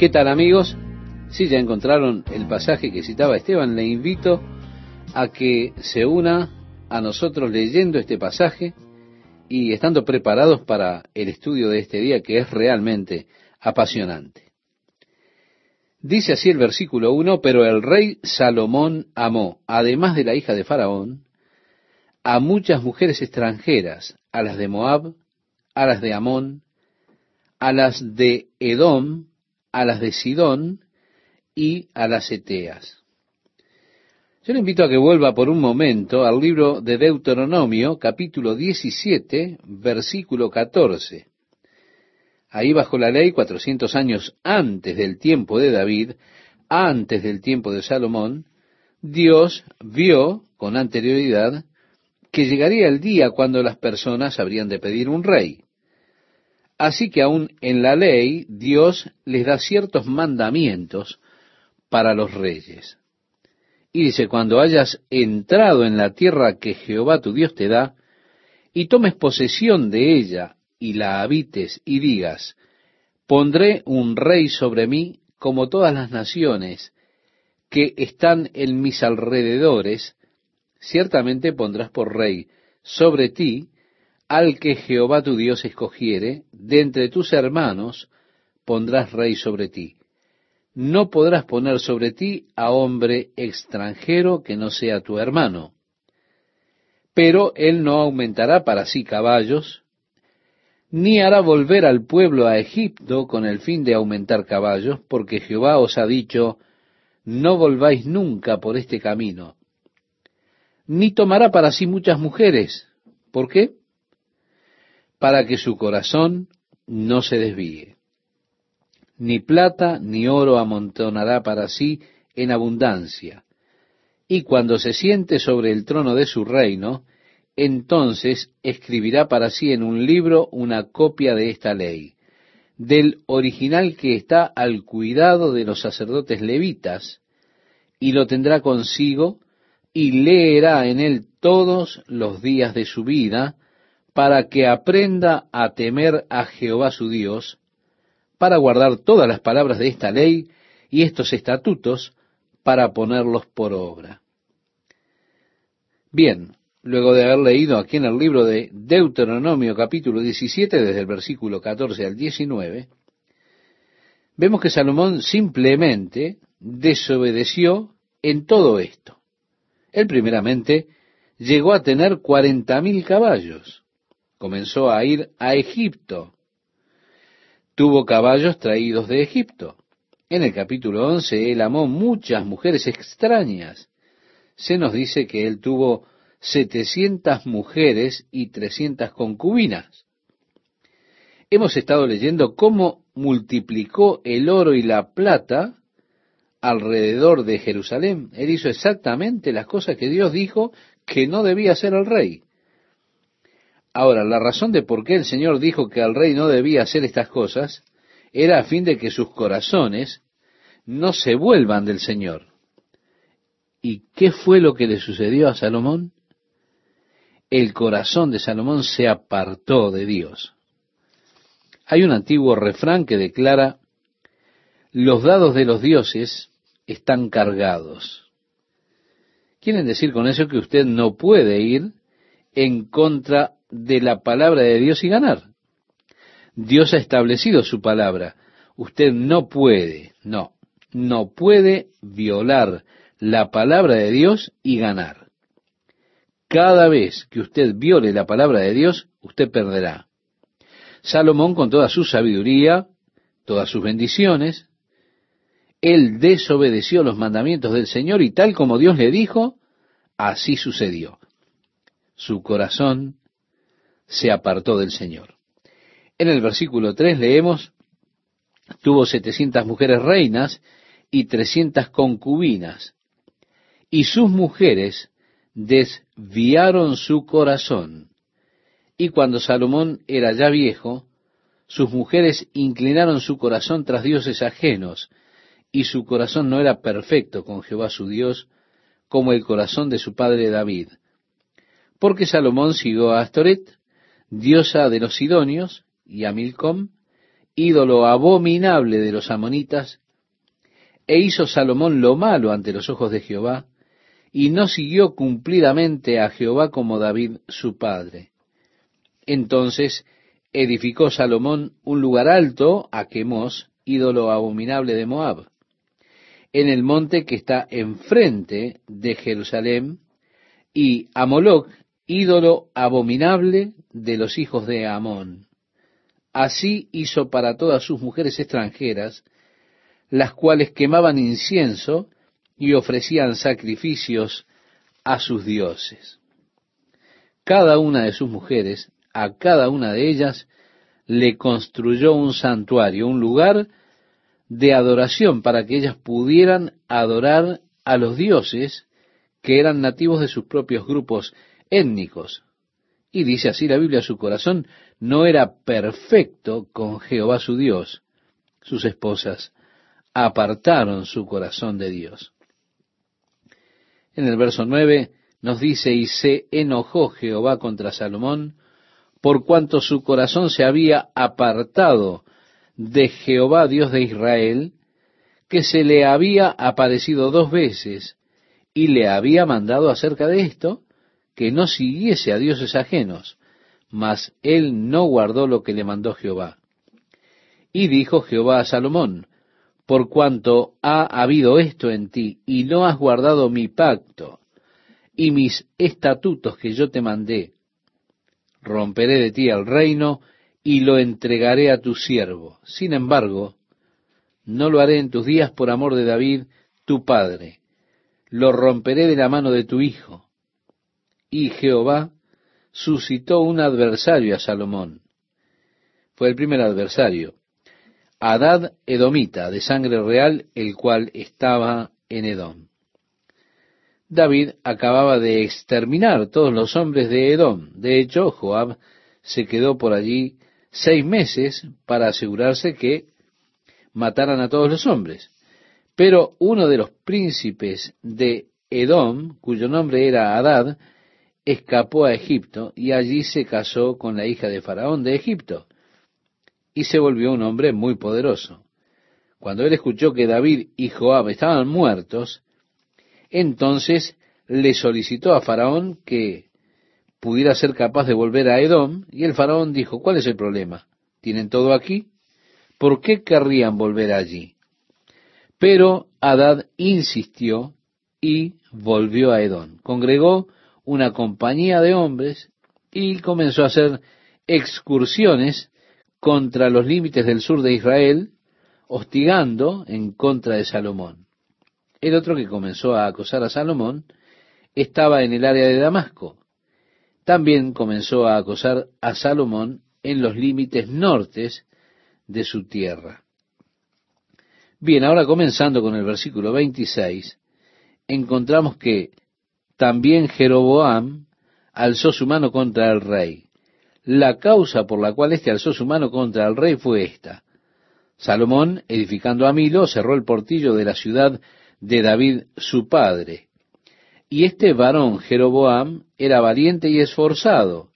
¿Qué tal amigos? Si ya encontraron el pasaje que citaba Esteban, le invito a que se una a nosotros leyendo este pasaje y estando preparados para el estudio de este día que es realmente apasionante. Dice así el versículo 1, pero el rey Salomón amó, además de la hija de Faraón, a muchas mujeres extranjeras, a las de Moab, a las de Amón, a las de Edom, a las de Sidón y a las Eteas. Yo le invito a que vuelva por un momento al libro de Deuteronomio, capítulo 17, versículo 14. Ahí bajo la ley, 400 años antes del tiempo de David, antes del tiempo de Salomón, Dios vio con anterioridad que llegaría el día cuando las personas habrían de pedir un rey. Así que aún en la ley Dios les da ciertos mandamientos para los reyes. Y dice, cuando hayas entrado en la tierra que Jehová tu Dios te da, y tomes posesión de ella y la habites y digas, pondré un rey sobre mí como todas las naciones que están en mis alrededores, ciertamente pondrás por rey sobre ti al que Jehová tu Dios escogiere, de entre tus hermanos pondrás rey sobre ti. No podrás poner sobre ti a hombre extranjero que no sea tu hermano. Pero él no aumentará para sí caballos, ni hará volver al pueblo a Egipto con el fin de aumentar caballos, porque Jehová os ha dicho, no volváis nunca por este camino. Ni tomará para sí muchas mujeres. ¿Por qué? Para que su corazón no se desvíe. Ni plata ni oro amontonará para sí en abundancia. Y cuando se siente sobre el trono de su reino, entonces escribirá para sí en un libro una copia de esta ley, del original que está al cuidado de los sacerdotes levitas, y lo tendrá consigo, y leerá en él todos los días de su vida, para que aprenda a temer a Jehová su Dios, para guardar todas las palabras de esta ley y estos estatutos, para ponerlos por obra. Bien, luego de haber leído aquí en el libro de Deuteronomio capítulo 17, desde el versículo 14 al 19, vemos que Salomón simplemente desobedeció en todo esto. Él primeramente llegó a tener cuarenta mil caballos comenzó a ir a Egipto. Tuvo caballos traídos de Egipto. En el capítulo 11 él amó muchas mujeres extrañas. Se nos dice que él tuvo setecientas mujeres y trescientas concubinas. Hemos estado leyendo cómo multiplicó el oro y la plata alrededor de Jerusalén. Él hizo exactamente las cosas que Dios dijo que no debía hacer el rey. Ahora, la razón de por qué el Señor dijo que al rey no debía hacer estas cosas era a fin de que sus corazones no se vuelvan del Señor. ¿Y qué fue lo que le sucedió a Salomón? El corazón de Salomón se apartó de Dios. Hay un antiguo refrán que declara, los dados de los dioses están cargados. Quieren decir con eso que usted no puede ir en contra de la palabra de Dios y ganar. Dios ha establecido su palabra. Usted no puede, no, no puede violar la palabra de Dios y ganar. Cada vez que usted viole la palabra de Dios, usted perderá. Salomón, con toda su sabiduría, todas sus bendiciones, él desobedeció los mandamientos del Señor y tal como Dios le dijo, así sucedió. Su corazón se apartó del Señor. En el versículo 3 leemos, tuvo setecientas mujeres reinas y trescientas concubinas, y sus mujeres desviaron su corazón. Y cuando Salomón era ya viejo, sus mujeres inclinaron su corazón tras dioses ajenos, y su corazón no era perfecto con Jehová su Dios, como el corazón de su padre David. Porque Salomón siguió a Astoret, diosa de los Sidonios, y a Milcom, ídolo abominable de los amonitas, e hizo Salomón lo malo ante los ojos de Jehová, y no siguió cumplidamente a Jehová como David su padre. Entonces edificó Salomón un lugar alto a Quemos, ídolo abominable de Moab, en el monte que está enfrente de Jerusalén, y a Moloch, ídolo abominable de los hijos de Amón. Así hizo para todas sus mujeres extranjeras, las cuales quemaban incienso y ofrecían sacrificios a sus dioses. Cada una de sus mujeres, a cada una de ellas, le construyó un santuario, un lugar de adoración para que ellas pudieran adorar a los dioses que eran nativos de sus propios grupos étnicos. Y dice así la Biblia, su corazón no era perfecto con Jehová su Dios. Sus esposas apartaron su corazón de Dios. En el verso 9 nos dice, y se enojó Jehová contra Salomón, por cuanto su corazón se había apartado de Jehová Dios de Israel, que se le había aparecido dos veces y le había mandado acerca de esto, que no siguiese a dioses ajenos, mas él no guardó lo que le mandó Jehová. Y dijo Jehová a Salomón, por cuanto ha habido esto en ti, y no has guardado mi pacto y mis estatutos que yo te mandé, romperé de ti el reino y lo entregaré a tu siervo. Sin embargo, no lo haré en tus días por amor de David, tu padre. Lo romperé de la mano de tu hijo. Y Jehová suscitó un adversario a Salomón. Fue el primer adversario. Adad Edomita, de sangre real, el cual estaba en Edom. David acababa de exterminar todos los hombres de Edom. De hecho, Joab se quedó por allí seis meses para asegurarse que mataran a todos los hombres. Pero uno de los príncipes de Edom, cuyo nombre era Adad, escapó a Egipto y allí se casó con la hija de Faraón de Egipto y se volvió un hombre muy poderoso. Cuando él escuchó que David y Joab estaban muertos, entonces le solicitó a Faraón que pudiera ser capaz de volver a Edom, y el Faraón dijo, ¿cuál es el problema? ¿Tienen todo aquí? ¿Por qué querrían volver allí? Pero Adad insistió y volvió a Edom. Congregó una compañía de hombres y comenzó a hacer excursiones contra los límites del sur de Israel, hostigando en contra de Salomón. El otro que comenzó a acosar a Salomón estaba en el área de Damasco. También comenzó a acosar a Salomón en los límites nortes de su tierra. Bien, ahora comenzando con el versículo 26, encontramos que también Jeroboam alzó su mano contra el rey. La causa por la cual éste alzó su mano contra el rey fue esta. Salomón, edificando a Milo, cerró el portillo de la ciudad de David su padre. Y este varón, Jeroboam, era valiente y esforzado.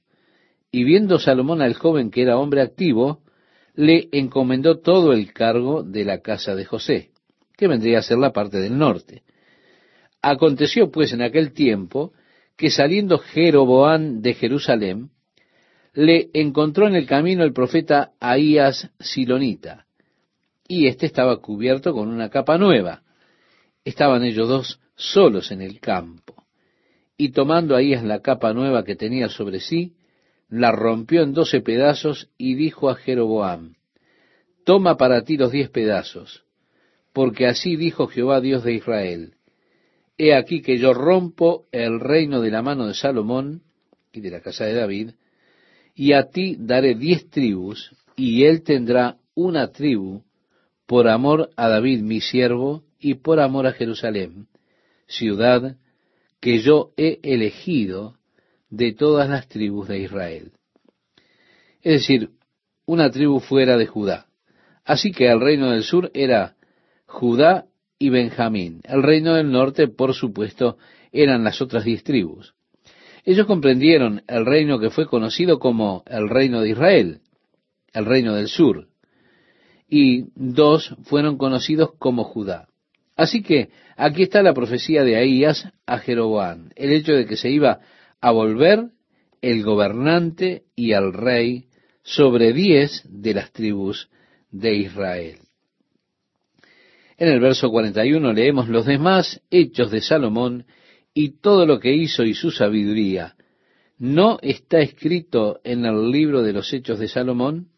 Y viendo Salomón al joven que era hombre activo, le encomendó todo el cargo de la casa de José, que vendría a ser la parte del norte. Aconteció pues en aquel tiempo que saliendo Jeroboam de Jerusalén, le encontró en el camino el profeta Ahías Silonita, y éste estaba cubierto con una capa nueva. Estaban ellos dos solos en el campo. Y tomando Ahías la capa nueva que tenía sobre sí, la rompió en doce pedazos y dijo a Jeroboam, Toma para ti los diez pedazos, porque así dijo Jehová Dios de Israel, He aquí que yo rompo el reino de la mano de Salomón y de la casa de David, y a ti daré diez tribus, y él tendrá una tribu por amor a David mi siervo y por amor a Jerusalén, ciudad que yo he elegido de todas las tribus de Israel. Es decir, una tribu fuera de Judá. Así que el reino del sur era Judá y Benjamín. El reino del norte, por supuesto, eran las otras diez tribus. Ellos comprendieron el reino que fue conocido como el reino de Israel, el reino del sur. y dos fueron conocidos como Judá. Así que aquí está la profecía de Ahías a Jeroboam, el hecho de que se iba a volver el gobernante y el rey sobre diez de las tribus de Israel. En el verso 41 leemos los demás hechos de Salomón y todo lo que hizo y su sabiduría. ¿No está escrito en el libro de los hechos de Salomón?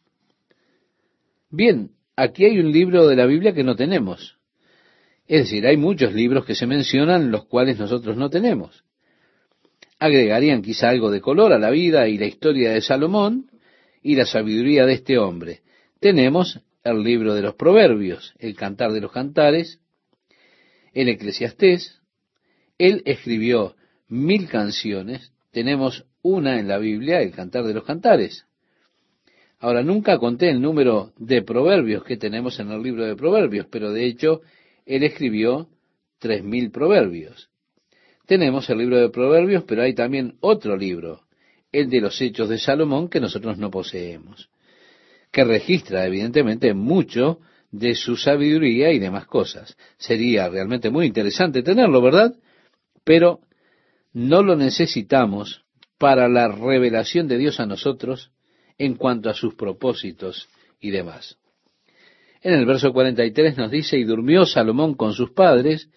Bien, aquí hay un libro de la Biblia que no tenemos. Es decir, hay muchos libros que se mencionan los cuales nosotros no tenemos. Agregarían quizá algo de color a la vida y la historia de Salomón y la sabiduría de este hombre. Tenemos el libro de los proverbios, el cantar de los cantares, el eclesiastés. Él escribió mil canciones, tenemos una en la Biblia, el cantar de los cantares. Ahora, nunca conté el número de proverbios que tenemos en el libro de proverbios, pero de hecho, él escribió tres mil proverbios. Tenemos el libro de proverbios, pero hay también otro libro, el de los hechos de Salomón, que nosotros no poseemos que registra evidentemente mucho de su sabiduría y demás cosas. Sería realmente muy interesante tenerlo, ¿verdad? Pero no lo necesitamos para la revelación de Dios a nosotros en cuanto a sus propósitos y demás. En el verso 43 nos dice, y durmió Salomón con sus padres,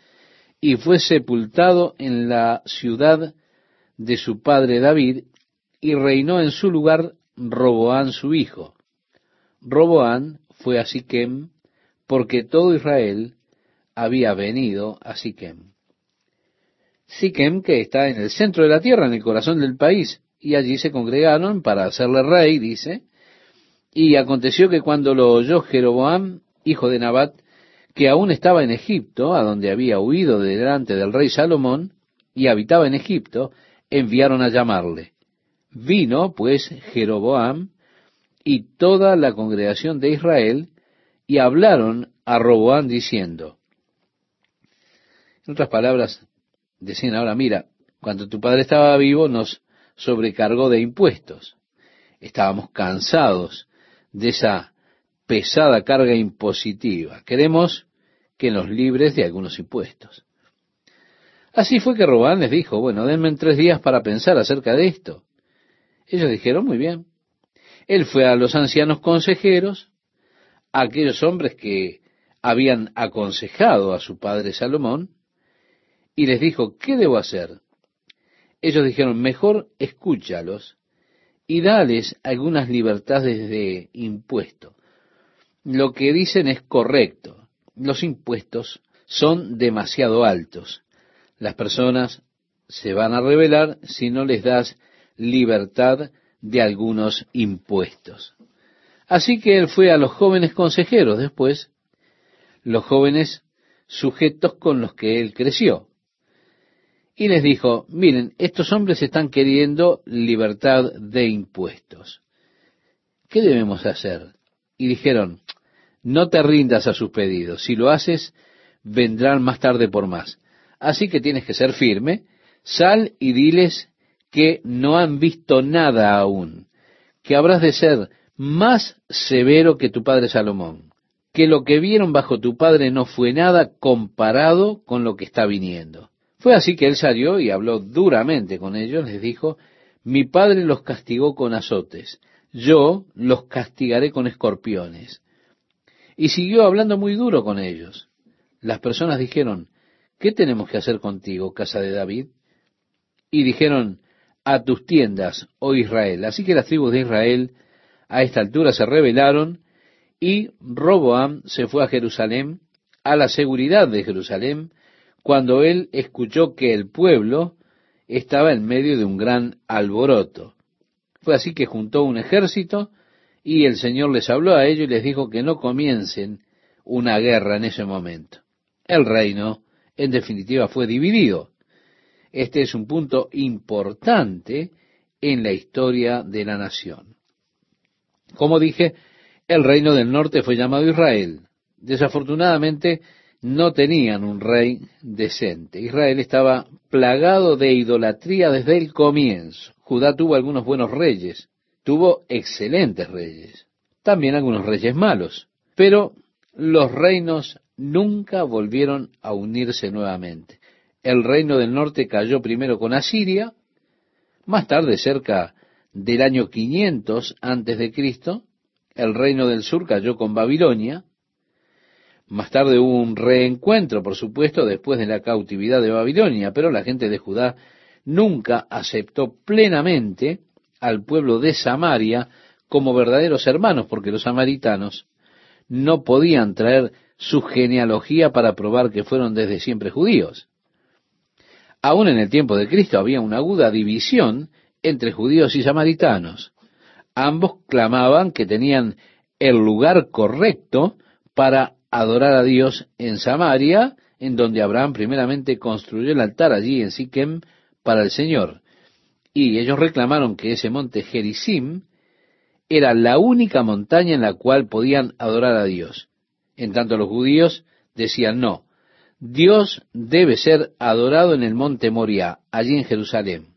y fue sepultado en la ciudad de su padre David, y reinó en su lugar Roboán su hijo. Roboán fue a Siquem porque todo Israel había venido a Siquem. Siquem que está en el centro de la tierra, en el corazón del país, y allí se congregaron para hacerle rey, dice, y aconteció que cuando lo oyó Jeroboam, hijo de Nabat, que aún estaba en Egipto, a donde había huido de delante del rey Salomón, y habitaba en Egipto, enviaron a llamarle. Vino, pues, Jeroboam, y toda la congregación de Israel y hablaron a Roboán diciendo, en otras palabras, decían ahora, mira, cuando tu padre estaba vivo nos sobrecargó de impuestos. Estábamos cansados de esa pesada carga impositiva. Queremos que nos libres de algunos impuestos. Así fue que Robán les dijo, bueno, denme tres días para pensar acerca de esto. Ellos dijeron, muy bien. Él fue a los ancianos consejeros, a aquellos hombres que habían aconsejado a su padre Salomón, y les dijo, ¿qué debo hacer? Ellos dijeron, mejor escúchalos y dales algunas libertades de impuesto. Lo que dicen es correcto. Los impuestos son demasiado altos. Las personas se van a rebelar si no les das libertad de algunos impuestos. Así que él fue a los jóvenes consejeros después, los jóvenes sujetos con los que él creció. Y les dijo, miren, estos hombres están queriendo libertad de impuestos. ¿Qué debemos hacer? Y dijeron, no te rindas a sus pedidos. Si lo haces, vendrán más tarde por más. Así que tienes que ser firme. Sal y diles que no han visto nada aún, que habrás de ser más severo que tu padre Salomón, que lo que vieron bajo tu padre no fue nada comparado con lo que está viniendo. Fue así que él salió y habló duramente con ellos, les dijo, mi padre los castigó con azotes, yo los castigaré con escorpiones. Y siguió hablando muy duro con ellos. Las personas dijeron, ¿qué tenemos que hacer contigo, casa de David? Y dijeron, a tus tiendas, oh Israel. Así que las tribus de Israel a esta altura se rebelaron y Roboam se fue a Jerusalén, a la seguridad de Jerusalén, cuando él escuchó que el pueblo estaba en medio de un gran alboroto. Fue así que juntó un ejército y el Señor les habló a ellos y les dijo que no comiencen una guerra en ese momento. El reino, en definitiva, fue dividido. Este es un punto importante en la historia de la nación. Como dije, el reino del norte fue llamado Israel. Desafortunadamente no tenían un rey decente. Israel estaba plagado de idolatría desde el comienzo. Judá tuvo algunos buenos reyes, tuvo excelentes reyes, también algunos reyes malos, Pero los reinos nunca volvieron a unirse nuevamente. El reino del norte cayó primero con Asiria, más tarde, cerca del año 500 antes de Cristo, el reino del sur cayó con Babilonia. Más tarde hubo un reencuentro, por supuesto, después de la cautividad de Babilonia, pero la gente de Judá nunca aceptó plenamente al pueblo de Samaria como verdaderos hermanos, porque los samaritanos no podían traer su genealogía para probar que fueron desde siempre judíos. Aún en el tiempo de Cristo había una aguda división entre judíos y samaritanos. Ambos clamaban que tenían el lugar correcto para adorar a Dios en Samaria, en donde Abraham primeramente construyó el altar allí en Siquem para el Señor. Y ellos reclamaron que ese monte Gerizim era la única montaña en la cual podían adorar a Dios. En tanto los judíos decían no, Dios debe ser adorado en el monte Moria, allí en Jerusalén.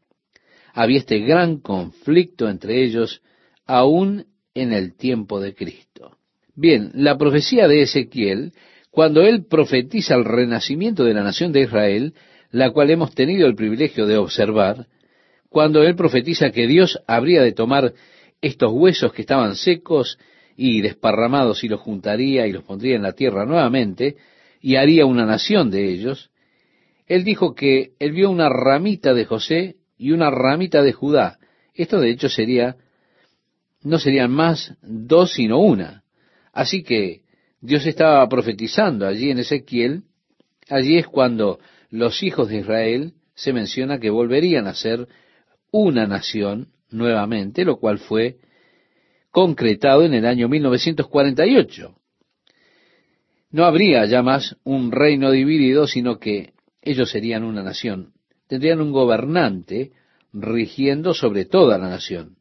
Había este gran conflicto entre ellos aún en el tiempo de Cristo. Bien, la profecía de Ezequiel, cuando él profetiza el renacimiento de la nación de Israel, la cual hemos tenido el privilegio de observar, cuando él profetiza que Dios habría de tomar estos huesos que estaban secos y desparramados y los juntaría y los pondría en la tierra nuevamente y haría una nación de ellos, él dijo que él vio una ramita de José y una ramita de Judá. Esto de hecho sería, no serían más dos sino una. Así que Dios estaba profetizando allí en Ezequiel, allí es cuando los hijos de Israel se menciona que volverían a ser una nación nuevamente, lo cual fue concretado en el año 1948. No habría ya más un reino dividido, sino que ellos serían una nación. Tendrían un gobernante rigiendo sobre toda la nación.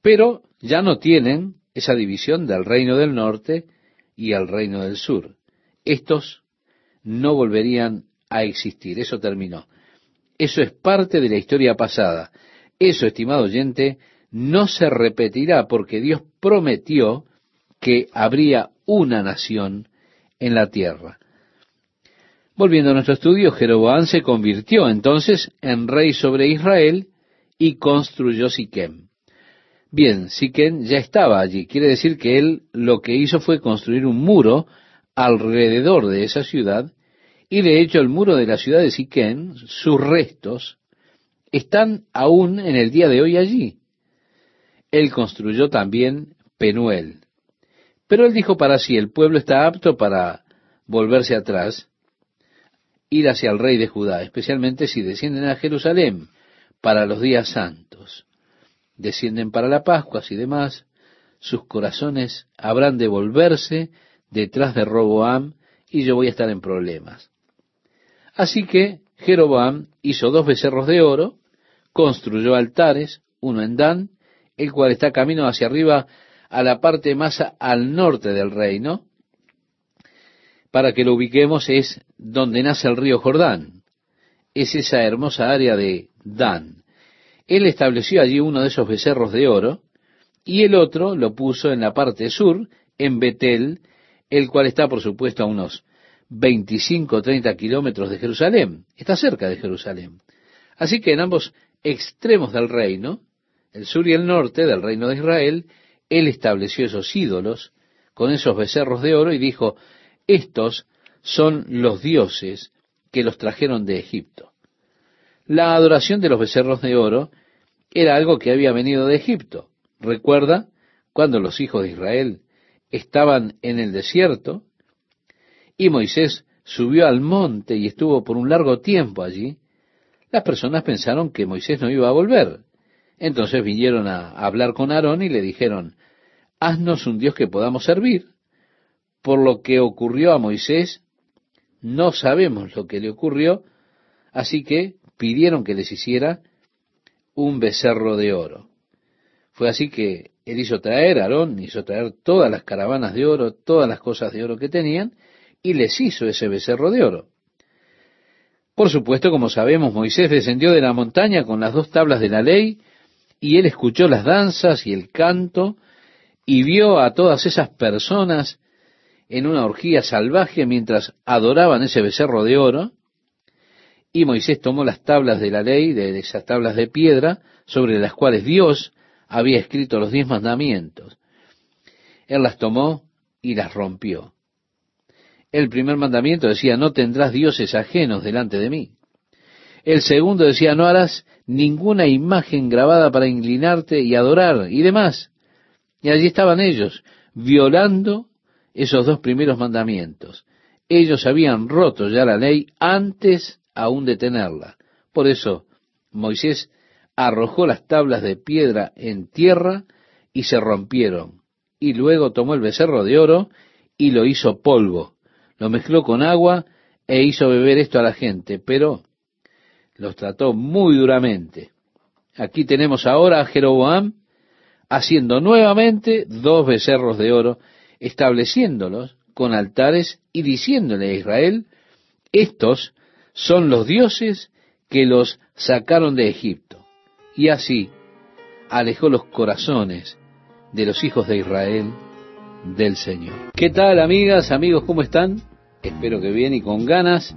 Pero ya no tienen esa división del reino del norte y el reino del sur. Estos no volverían a existir. Eso terminó. Eso es parte de la historia pasada. Eso, estimado oyente, no se repetirá porque Dios prometió que habría una nación en la tierra. Volviendo a nuestro estudio, Jeroboam se convirtió entonces en rey sobre Israel y construyó Siquem. Bien, Siquem ya estaba allí, quiere decir que él lo que hizo fue construir un muro alrededor de esa ciudad y de hecho el muro de la ciudad de Siquén, sus restos, están aún en el día de hoy allí. Él construyó también Penuel. Pero él dijo para sí, el pueblo está apto para volverse atrás, ir hacia el rey de Judá, especialmente si descienden a Jerusalén para los días santos. Descienden para la Pascua y demás, sus corazones habrán de volverse detrás de Roboam y yo voy a estar en problemas. Así que Jeroboam hizo dos becerros de oro, construyó altares, uno en Dan, el cual está camino hacia arriba a la parte más al norte del reino. Para que lo ubiquemos es donde nace el río Jordán. Es esa hermosa área de Dan. Él estableció allí uno de esos becerros de oro y el otro lo puso en la parte sur, en Betel, el cual está por supuesto a unos 25 o 30 kilómetros de Jerusalén. Está cerca de Jerusalén. Así que en ambos extremos del reino, el sur y el norte del reino de Israel, él estableció esos ídolos con esos becerros de oro y dijo, estos son los dioses que los trajeron de Egipto. La adoración de los becerros de oro era algo que había venido de Egipto. Recuerda cuando los hijos de Israel estaban en el desierto y Moisés subió al monte y estuvo por un largo tiempo allí, las personas pensaron que Moisés no iba a volver. Entonces vinieron a hablar con Aarón y le dijeron, haznos un Dios que podamos servir. Por lo que ocurrió a Moisés, no sabemos lo que le ocurrió, así que pidieron que les hiciera un becerro de oro. Fue así que él hizo traer, Aarón hizo traer todas las caravanas de oro, todas las cosas de oro que tenían, y les hizo ese becerro de oro. Por supuesto, como sabemos, Moisés descendió de la montaña con las dos tablas de la ley, y él escuchó las danzas y el canto, y vio a todas esas personas en una orgía salvaje mientras adoraban ese becerro de oro, y Moisés tomó las tablas de la ley, de esas tablas de piedra, sobre las cuales Dios había escrito los diez mandamientos. Él las tomó y las rompió. El primer mandamiento decía, no tendrás dioses ajenos delante de mí. El segundo decía, no harás ninguna imagen grabada para inclinarte y adorar y demás. Y allí estaban ellos, violando esos dos primeros mandamientos. Ellos habían roto ya la ley antes aún de tenerla. Por eso Moisés arrojó las tablas de piedra en tierra y se rompieron. Y luego tomó el becerro de oro y lo hizo polvo. Lo mezcló con agua e hizo beber esto a la gente, pero los trató muy duramente. Aquí tenemos ahora a Jeroboam haciendo nuevamente dos becerros de oro, estableciéndolos con altares y diciéndole a Israel, estos son los dioses que los sacaron de Egipto. Y así alejó los corazones de los hijos de Israel del Señor. ¿Qué tal amigas, amigos, cómo están? Espero que bien y con ganas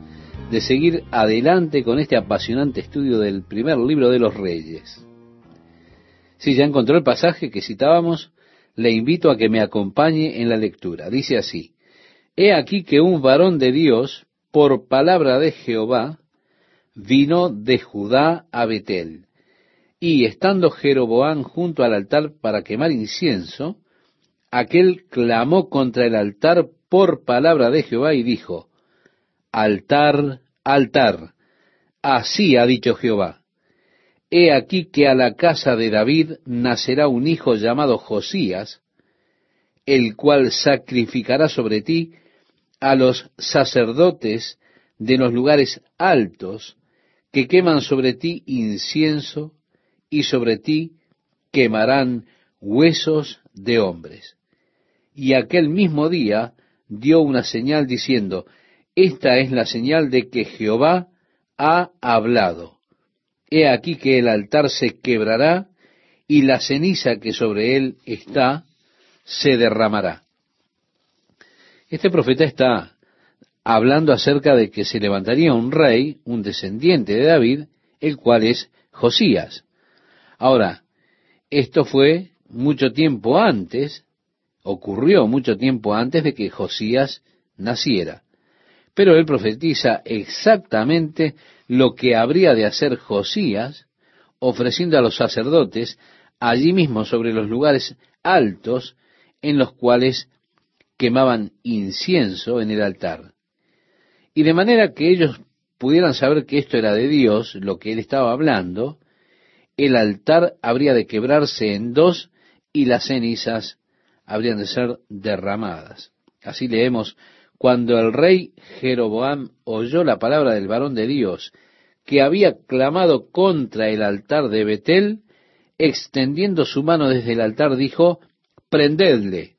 de seguir adelante con este apasionante estudio del primer libro de los reyes. Si ya encontró el pasaje que citábamos, le invito a que me acompañe en la lectura. Dice así, He aquí que un varón de Dios por palabra de Jehová, vino de Judá a Betel. Y estando Jeroboán junto al altar para quemar incienso, aquel clamó contra el altar por palabra de Jehová y dijo, Altar, altar, así ha dicho Jehová. He aquí que a la casa de David nacerá un hijo llamado Josías, el cual sacrificará sobre ti a los sacerdotes de los lugares altos que queman sobre ti incienso y sobre ti quemarán huesos de hombres. Y aquel mismo día dio una señal diciendo, esta es la señal de que Jehová ha hablado. He aquí que el altar se quebrará y la ceniza que sobre él está se derramará. Este profeta está hablando acerca de que se levantaría un rey, un descendiente de David, el cual es Josías. Ahora, esto fue mucho tiempo antes, ocurrió mucho tiempo antes de que Josías naciera. Pero él profetiza exactamente lo que habría de hacer Josías, ofreciendo a los sacerdotes allí mismo sobre los lugares altos en los cuales quemaban incienso en el altar. Y de manera que ellos pudieran saber que esto era de Dios, lo que él estaba hablando, el altar habría de quebrarse en dos y las cenizas habrían de ser derramadas. Así leemos, cuando el rey Jeroboam oyó la palabra del varón de Dios, que había clamado contra el altar de Betel, extendiendo su mano desde el altar, dijo, prendedle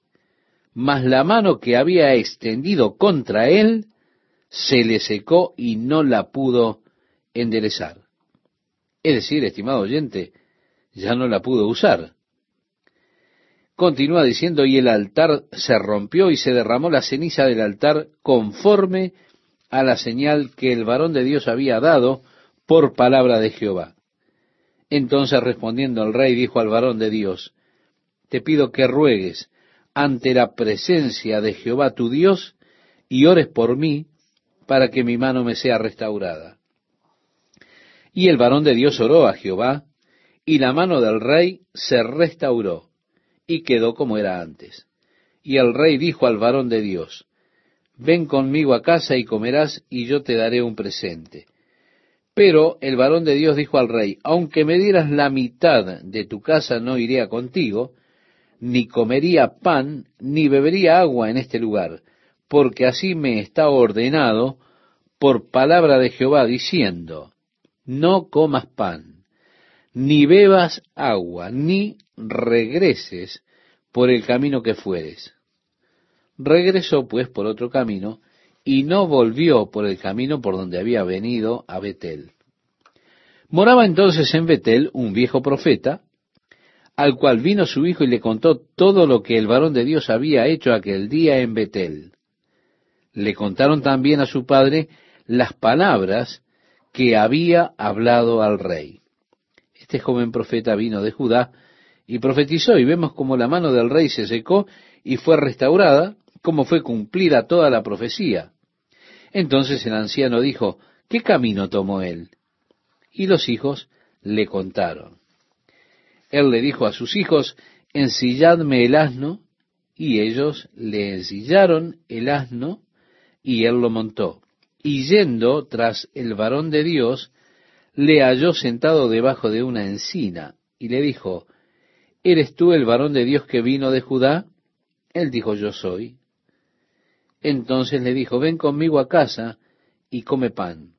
mas la mano que había extendido contra él se le secó y no la pudo enderezar. Es decir, estimado oyente, ya no la pudo usar. Continúa diciendo, y el altar se rompió y se derramó la ceniza del altar conforme a la señal que el varón de Dios había dado por palabra de Jehová. Entonces respondiendo el rey dijo al varón de Dios, te pido que ruegues ante la presencia de Jehová tu Dios y ores por mí para que mi mano me sea restaurada. Y el varón de Dios oró a Jehová, y la mano del rey se restauró, y quedó como era antes. Y el rey dijo al varón de Dios, Ven conmigo a casa y comerás, y yo te daré un presente. Pero el varón de Dios dijo al rey, Aunque me dieras la mitad de tu casa, no iría contigo, ni comería pan, ni bebería agua en este lugar, porque así me está ordenado por palabra de Jehová, diciendo, no comas pan, ni bebas agua, ni regreses por el camino que fueres. Regresó pues por otro camino, y no volvió por el camino por donde había venido a Betel. Moraba entonces en Betel un viejo profeta, al cual vino su hijo y le contó todo lo que el varón de Dios había hecho aquel día en Betel. Le contaron también a su padre las palabras que había hablado al rey. Este joven profeta vino de Judá y profetizó y vemos como la mano del rey se secó y fue restaurada, como fue cumplida toda la profecía. Entonces el anciano dijo, ¿qué camino tomó él? Y los hijos le contaron. Él le dijo a sus hijos, ensilladme el asno, y ellos le ensillaron el asno, y él lo montó. Y yendo tras el varón de Dios, le halló sentado debajo de una encina, y le dijo, ¿Eres tú el varón de Dios que vino de Judá? Él dijo, yo soy. Entonces le dijo, ven conmigo a casa y come pan.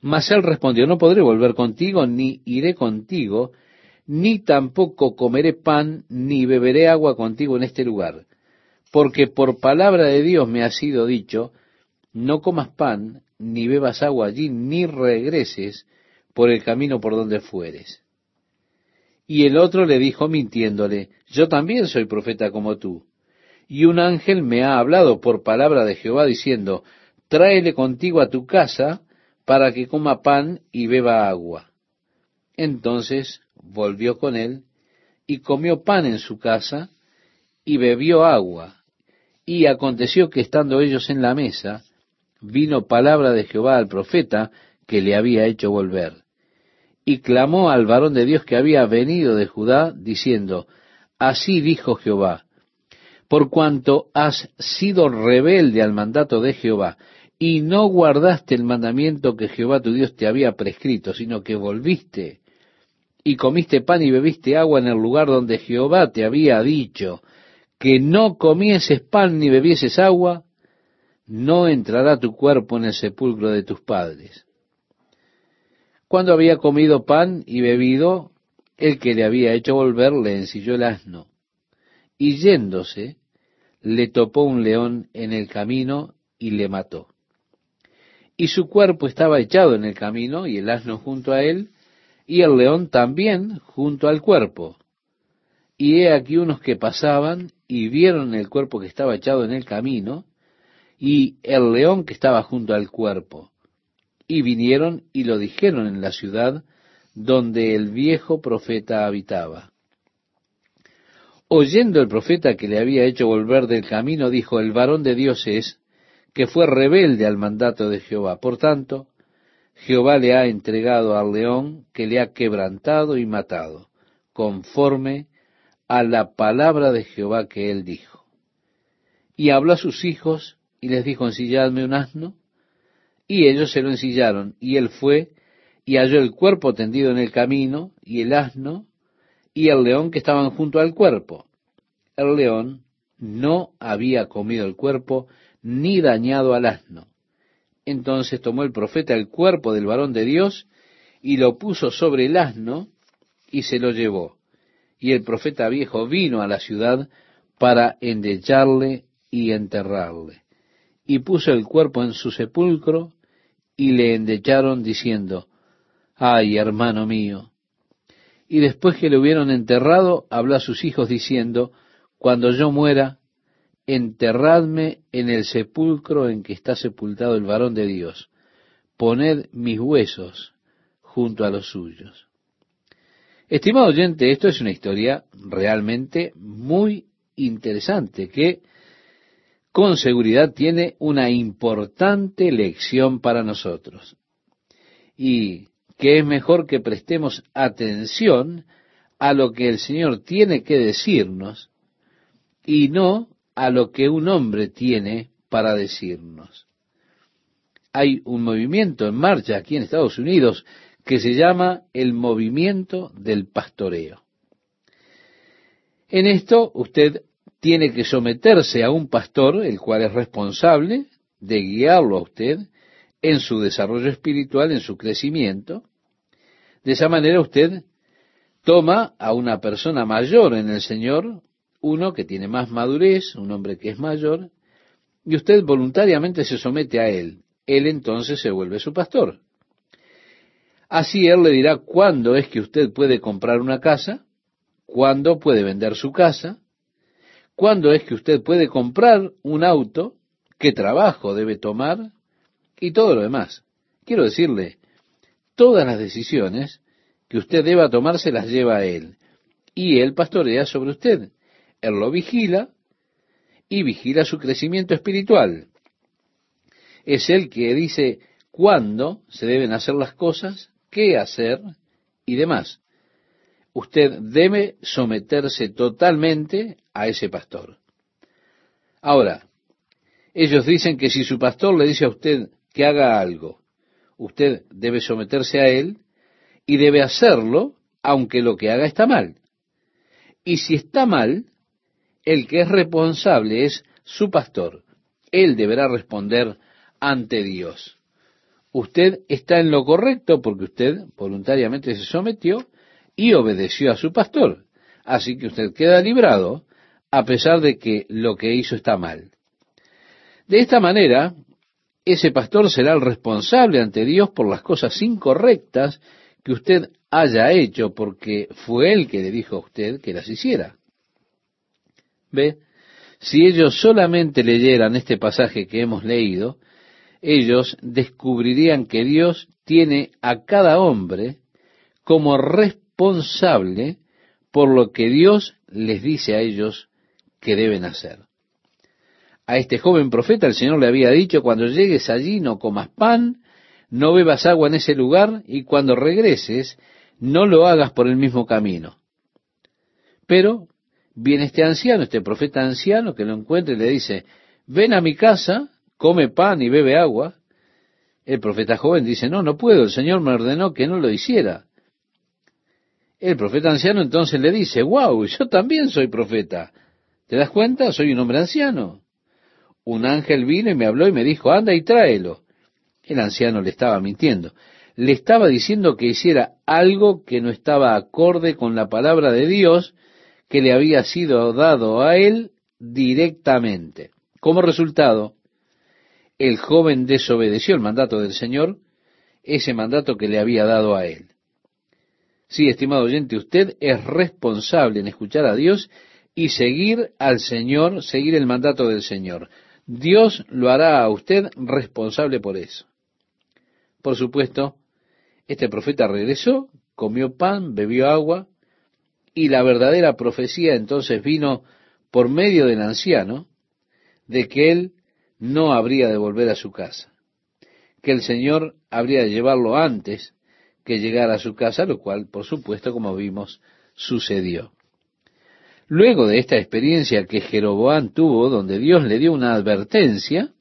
Mas él respondió, no podré volver contigo, ni iré contigo, ni tampoco comeré pan, ni beberé agua contigo en este lugar. Porque por palabra de Dios me ha sido dicho, no comas pan, ni bebas agua allí, ni regreses por el camino por donde fueres. Y el otro le dijo mintiéndole, yo también soy profeta como tú. Y un ángel me ha hablado por palabra de Jehová diciendo, tráele contigo a tu casa para que coma pan y beba agua. Entonces volvió con él y comió pan en su casa y bebió agua. Y aconteció que estando ellos en la mesa, vino palabra de Jehová al profeta que le había hecho volver y clamó al varón de Dios que había venido de Judá, diciendo, Así dijo Jehová, por cuanto has sido rebelde al mandato de Jehová, y no guardaste el mandamiento que Jehová tu Dios te había prescrito, sino que volviste y comiste pan y bebiste agua en el lugar donde Jehová te había dicho que no comieses pan ni bebieses agua, no entrará tu cuerpo en el sepulcro de tus padres. Cuando había comido pan y bebido, el que le había hecho volver le ensilló el asno. Y yéndose, le topó un león en el camino y le mató. Y su cuerpo estaba echado en el camino y el asno junto a él, y el león también junto al cuerpo. Y he aquí unos que pasaban y vieron el cuerpo que estaba echado en el camino, y el león que estaba junto al cuerpo y vinieron y lo dijeron en la ciudad donde el viejo profeta habitaba. Oyendo el profeta que le había hecho volver del camino, dijo, el varón de Dios es, que fue rebelde al mandato de Jehová. Por tanto, Jehová le ha entregado al león que le ha quebrantado y matado, conforme a la palabra de Jehová que él dijo. Y habló a sus hijos y les dijo, ensilladme un asno y ellos se lo ensillaron, y él fue y halló el cuerpo tendido en el camino, y el asno, y el león que estaban junto al cuerpo. El león no había comido el cuerpo, ni dañado al asno. Entonces tomó el profeta el cuerpo del varón de Dios, y lo puso sobre el asno, y se lo llevó. Y el profeta viejo vino a la ciudad para endecharle y enterrarle. Y puso el cuerpo en su sepulcro, y le endecharon diciendo, ay, hermano mío. Y después que le hubieron enterrado, habló a sus hijos diciendo, cuando yo muera, enterradme en el sepulcro en que está sepultado el varón de Dios, poned mis huesos junto a los suyos. Estimado oyente, esto es una historia realmente muy interesante que con seguridad tiene una importante lección para nosotros. Y que es mejor que prestemos atención a lo que el Señor tiene que decirnos y no a lo que un hombre tiene para decirnos. Hay un movimiento en marcha aquí en Estados Unidos que se llama el movimiento del pastoreo. En esto usted tiene que someterse a un pastor, el cual es responsable de guiarlo a usted en su desarrollo espiritual, en su crecimiento. De esa manera usted toma a una persona mayor en el Señor, uno que tiene más madurez, un hombre que es mayor, y usted voluntariamente se somete a él. Él entonces se vuelve su pastor. Así él le dirá cuándo es que usted puede comprar una casa, cuándo puede vender su casa, cuándo es que usted puede comprar un auto, qué trabajo debe tomar y todo lo demás. Quiero decirle, todas las decisiones que usted deba tomar se las lleva a él. Y él pastorea sobre usted. Él lo vigila y vigila su crecimiento espiritual. Es él que dice cuándo se deben hacer las cosas, qué hacer y demás. Usted debe someterse totalmente a ese pastor. Ahora, ellos dicen que si su pastor le dice a usted que haga algo, usted debe someterse a él y debe hacerlo aunque lo que haga está mal. Y si está mal, el que es responsable es su pastor. Él deberá responder ante Dios. Usted está en lo correcto porque usted voluntariamente se sometió y obedeció a su pastor. Así que usted queda librado a pesar de que lo que hizo está mal. De esta manera, ese pastor será el responsable ante Dios por las cosas incorrectas que usted haya hecho, porque fue él que le dijo a usted que las hiciera. ¿Ve? Si ellos solamente leyeran este pasaje que hemos leído, ellos descubrirían que Dios tiene a cada hombre como responsable por lo que Dios les dice a ellos que deben hacer a este joven profeta el Señor le había dicho, cuando llegues allí no comas pan, no bebas agua en ese lugar y cuando regreses no lo hagas por el mismo camino. Pero viene este anciano, este profeta anciano que lo encuentra y le dice, ven a mi casa, come pan y bebe agua. El profeta joven dice, no, no puedo, el Señor me ordenó que no lo hiciera. El profeta anciano entonces le dice, wow, yo también soy profeta. ¿Te das cuenta? Soy un hombre anciano un ángel vino y me habló y me dijo, anda y tráelo. El anciano le estaba mintiendo. Le estaba diciendo que hiciera algo que no estaba acorde con la palabra de Dios que le había sido dado a él directamente. Como resultado, el joven desobedeció el mandato del Señor, ese mandato que le había dado a él. Sí, estimado oyente, usted es responsable en escuchar a Dios y seguir al Señor, seguir el mandato del Señor. Dios lo hará a usted responsable por eso. Por supuesto, este profeta regresó, comió pan, bebió agua, y la verdadera profecía entonces vino por medio del anciano de que él no habría de volver a su casa, que el Señor habría de llevarlo antes que a su casa, lo cual, por supuesto, como vimos, sucedió. Luego de esta experiencia que Jeroboam tuvo, donde Dios le dio una advertencia,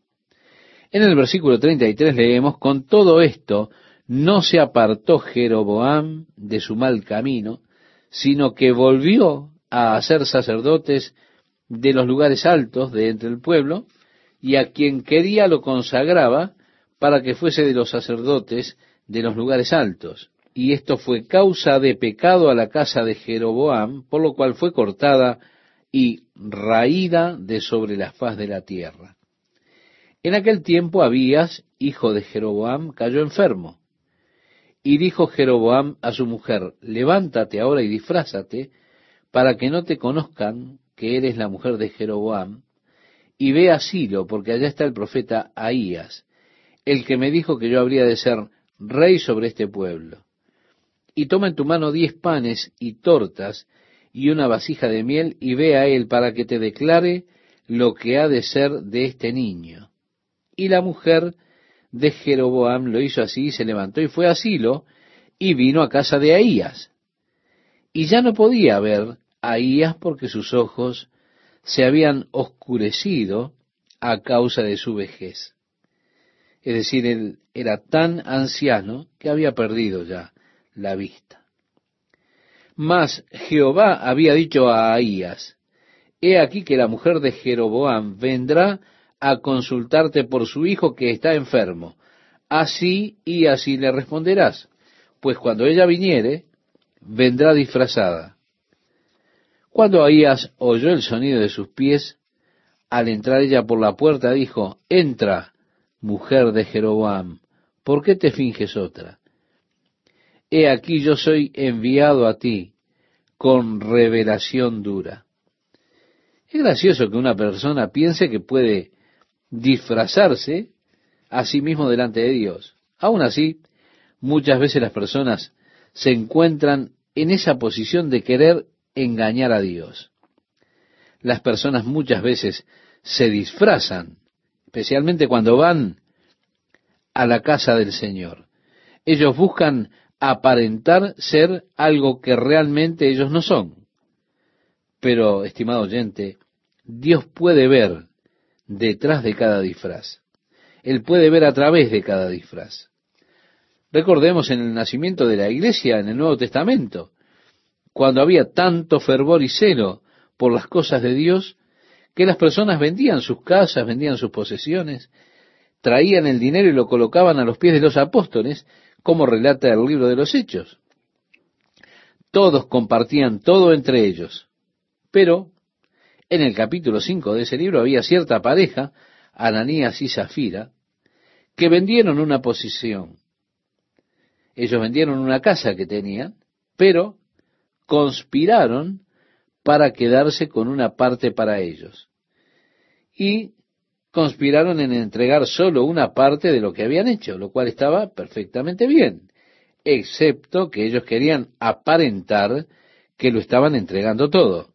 en el versículo 33 leemos, con todo esto no se apartó Jeroboam de su mal camino, sino que volvió a hacer sacerdotes de los lugares altos de entre el pueblo, y a quien quería lo consagraba para que fuese de los sacerdotes de los lugares altos y esto fue causa de pecado a la casa de Jeroboam, por lo cual fue cortada y raída de sobre la faz de la tierra. En aquel tiempo Abías, hijo de Jeroboam, cayó enfermo. Y dijo Jeroboam a su mujer, levántate ahora y disfrázate, para que no te conozcan que eres la mujer de Jeroboam, y ve a Silo, porque allá está el profeta Ahías, el que me dijo que yo habría de ser rey sobre este pueblo y toma en tu mano diez panes y tortas y una vasija de miel y ve a él para que te declare lo que ha de ser de este niño. Y la mujer de Jeroboam lo hizo así y se levantó y fue a Silo y vino a casa de Ahías. Y ya no podía ver a Ahías porque sus ojos se habían oscurecido a causa de su vejez. Es decir, él era tan anciano que había perdido ya la vista. Mas Jehová había dicho a Ahías, He aquí que la mujer de Jeroboam vendrá a consultarte por su hijo que está enfermo. Así y así le responderás, pues cuando ella viniere, vendrá disfrazada. Cuando Ahías oyó el sonido de sus pies, al entrar ella por la puerta dijo, Entra, mujer de Jeroboam, ¿por qué te finges otra? He aquí yo soy enviado a ti con revelación dura. Es gracioso que una persona piense que puede disfrazarse a sí mismo delante de Dios. Aún así, muchas veces las personas se encuentran en esa posición de querer engañar a Dios. Las personas muchas veces se disfrazan, especialmente cuando van a la casa del Señor. Ellos buscan aparentar ser algo que realmente ellos no son. Pero, estimado oyente, Dios puede ver detrás de cada disfraz. Él puede ver a través de cada disfraz. Recordemos en el nacimiento de la iglesia en el Nuevo Testamento, cuando había tanto fervor y celo por las cosas de Dios, que las personas vendían sus casas, vendían sus posesiones, traían el dinero y lo colocaban a los pies de los apóstoles, como relata el libro de los Hechos. Todos compartían todo entre ellos. Pero en el capítulo 5 de ese libro había cierta pareja, Ananías y Zafira, que vendieron una posición. Ellos vendieron una casa que tenían, pero conspiraron para quedarse con una parte para ellos. Y conspiraron en entregar solo una parte de lo que habían hecho, lo cual estaba perfectamente bien, excepto que ellos querían aparentar que lo estaban entregando todo.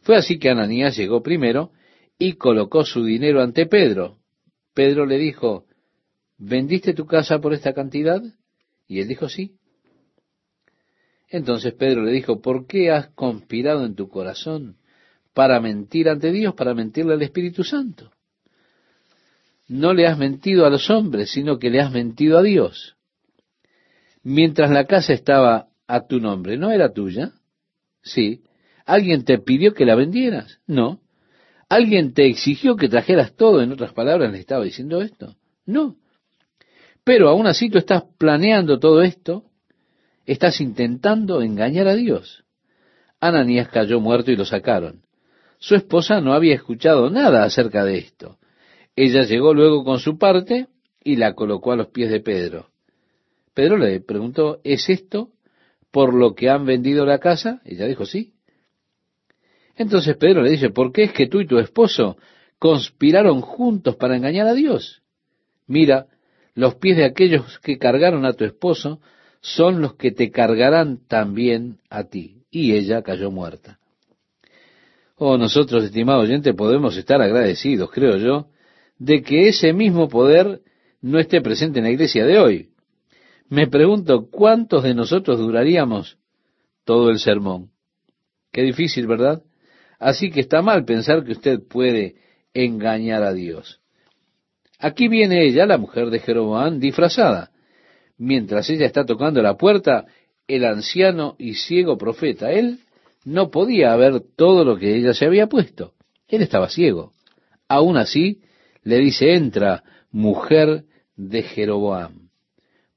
Fue así que Ananías llegó primero y colocó su dinero ante Pedro. Pedro le dijo, ¿vendiste tu casa por esta cantidad? Y él dijo, sí. Entonces Pedro le dijo, ¿por qué has conspirado en tu corazón para mentir ante Dios, para mentirle al Espíritu Santo? no le has mentido a los hombres, sino que le has mentido a Dios. Mientras la casa estaba a tu nombre, ¿no era tuya? Sí. ¿Alguien te pidió que la vendieras? No. ¿Alguien te exigió que trajeras todo? En otras palabras, le estaba diciendo esto. No. Pero aún así tú estás planeando todo esto, estás intentando engañar a Dios. Ananías cayó muerto y lo sacaron. Su esposa no había escuchado nada acerca de esto. Ella llegó luego con su parte y la colocó a los pies de Pedro. Pedro le preguntó, ¿es esto por lo que han vendido la casa? Ella dijo, sí. Entonces Pedro le dice, ¿por qué es que tú y tu esposo conspiraron juntos para engañar a Dios? Mira, los pies de aquellos que cargaron a tu esposo son los que te cargarán también a ti. Y ella cayó muerta. Oh, nosotros, estimado oyente, podemos estar agradecidos, creo yo, de que ese mismo poder no esté presente en la iglesia de hoy. Me pregunto, ¿cuántos de nosotros duraríamos todo el sermón? Qué difícil, ¿verdad? Así que está mal pensar que usted puede engañar a Dios. Aquí viene ella, la mujer de Jeroboam, disfrazada. Mientras ella está tocando la puerta, el anciano y ciego profeta, él no podía ver todo lo que ella se había puesto. Él estaba ciego. Aún así, le dice, entra, mujer de Jeroboam.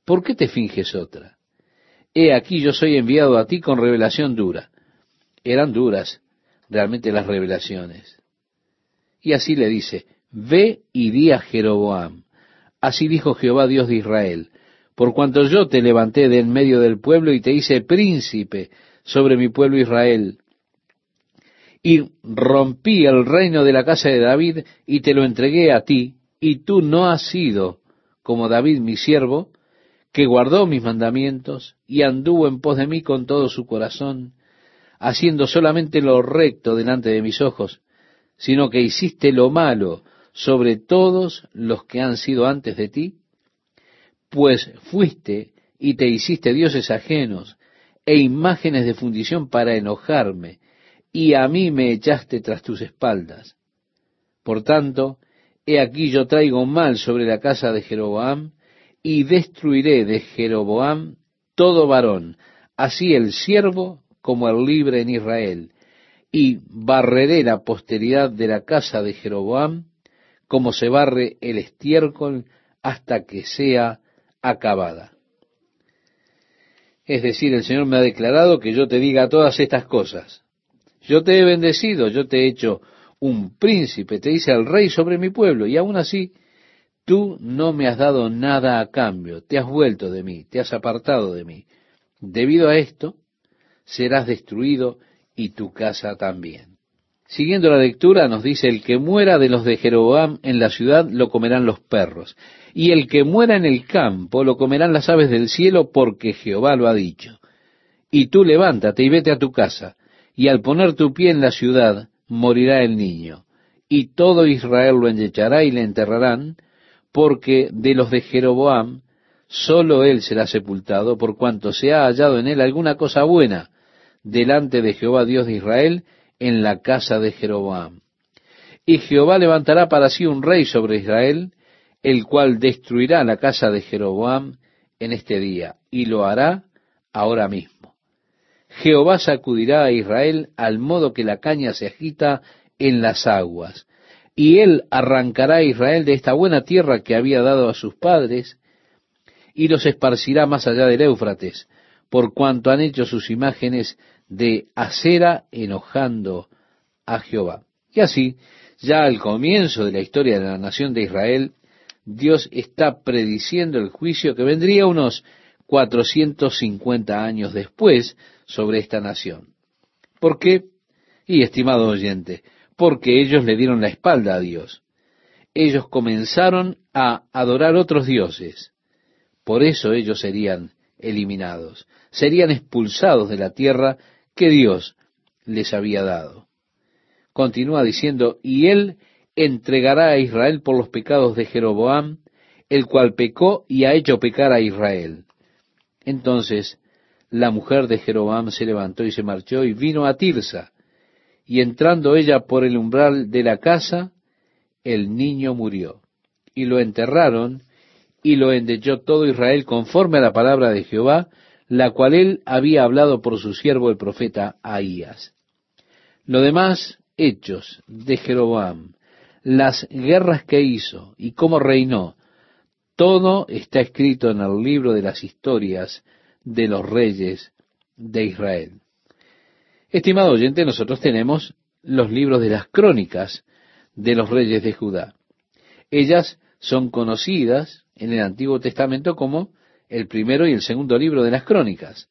¿Por qué te finges otra? He aquí yo soy enviado a ti con revelación dura. Eran duras realmente las revelaciones. Y así le dice, ve y di a Jeroboam. Así dijo Jehová Dios de Israel, por cuanto yo te levanté de en medio del pueblo y te hice príncipe sobre mi pueblo Israel, y rompí el reino de la casa de David y te lo entregué a ti, y tú no has sido como David mi siervo, que guardó mis mandamientos y anduvo en pos de mí con todo su corazón, haciendo solamente lo recto delante de mis ojos, sino que hiciste lo malo sobre todos los que han sido antes de ti, pues fuiste y te hiciste dioses ajenos e imágenes de fundición para enojarme, y a mí me echaste tras tus espaldas. Por tanto, he aquí yo traigo mal sobre la casa de Jeroboam, y destruiré de Jeroboam todo varón, así el siervo como el libre en Israel, y barreré la posteridad de la casa de Jeroboam, como se barre el estiércol hasta que sea acabada. Es decir, el Señor me ha declarado que yo te diga todas estas cosas. Yo te he bendecido, yo te he hecho un príncipe, te hice el rey sobre mi pueblo, y aún así tú no me has dado nada a cambio, te has vuelto de mí, te has apartado de mí. Debido a esto, serás destruido y tu casa también. Siguiendo la lectura nos dice, el que muera de los de Jeroboam en la ciudad lo comerán los perros, y el que muera en el campo lo comerán las aves del cielo porque Jehová lo ha dicho. Y tú levántate y vete a tu casa, y al poner tu pie en la ciudad morirá el niño, y todo Israel lo enyechará y le enterrarán, porque de los de Jeroboam sólo él será sepultado, por cuanto se ha hallado en él alguna cosa buena delante de Jehová Dios de Israel, en la casa de Jeroboam. Y Jehová levantará para sí un rey sobre Israel, el cual destruirá la casa de Jeroboam en este día, y lo hará ahora mismo. Jehová sacudirá a Israel al modo que la caña se agita en las aguas, y él arrancará a Israel de esta buena tierra que había dado a sus padres, y los esparcirá más allá del Éufrates, por cuanto han hecho sus imágenes de acera enojando a Jehová. Y así, ya al comienzo de la historia de la nación de Israel, Dios está prediciendo el juicio que vendría unos 450 años después sobre esta nación. ¿Por qué? Y estimado oyente, porque ellos le dieron la espalda a Dios. Ellos comenzaron a adorar otros dioses. Por eso ellos serían eliminados, serían expulsados de la tierra que Dios les había dado. Continúa diciendo, y él entregará a Israel por los pecados de Jeroboam, el cual pecó y ha hecho pecar a Israel. Entonces la mujer de Jeroboam se levantó y se marchó y vino a Tirsa, y entrando ella por el umbral de la casa, el niño murió. Y lo enterraron, y lo endechó todo Israel conforme a la palabra de Jehová, la cual él había hablado por su siervo el profeta Ahías. Lo demás, hechos de Jeroboam, las guerras que hizo y cómo reinó, todo está escrito en el libro de las historias de los reyes de Israel. Estimado oyente, nosotros tenemos los libros de las crónicas de los reyes de Judá. Ellas son conocidas en el Antiguo Testamento como el primero y el segundo libro de las crónicas.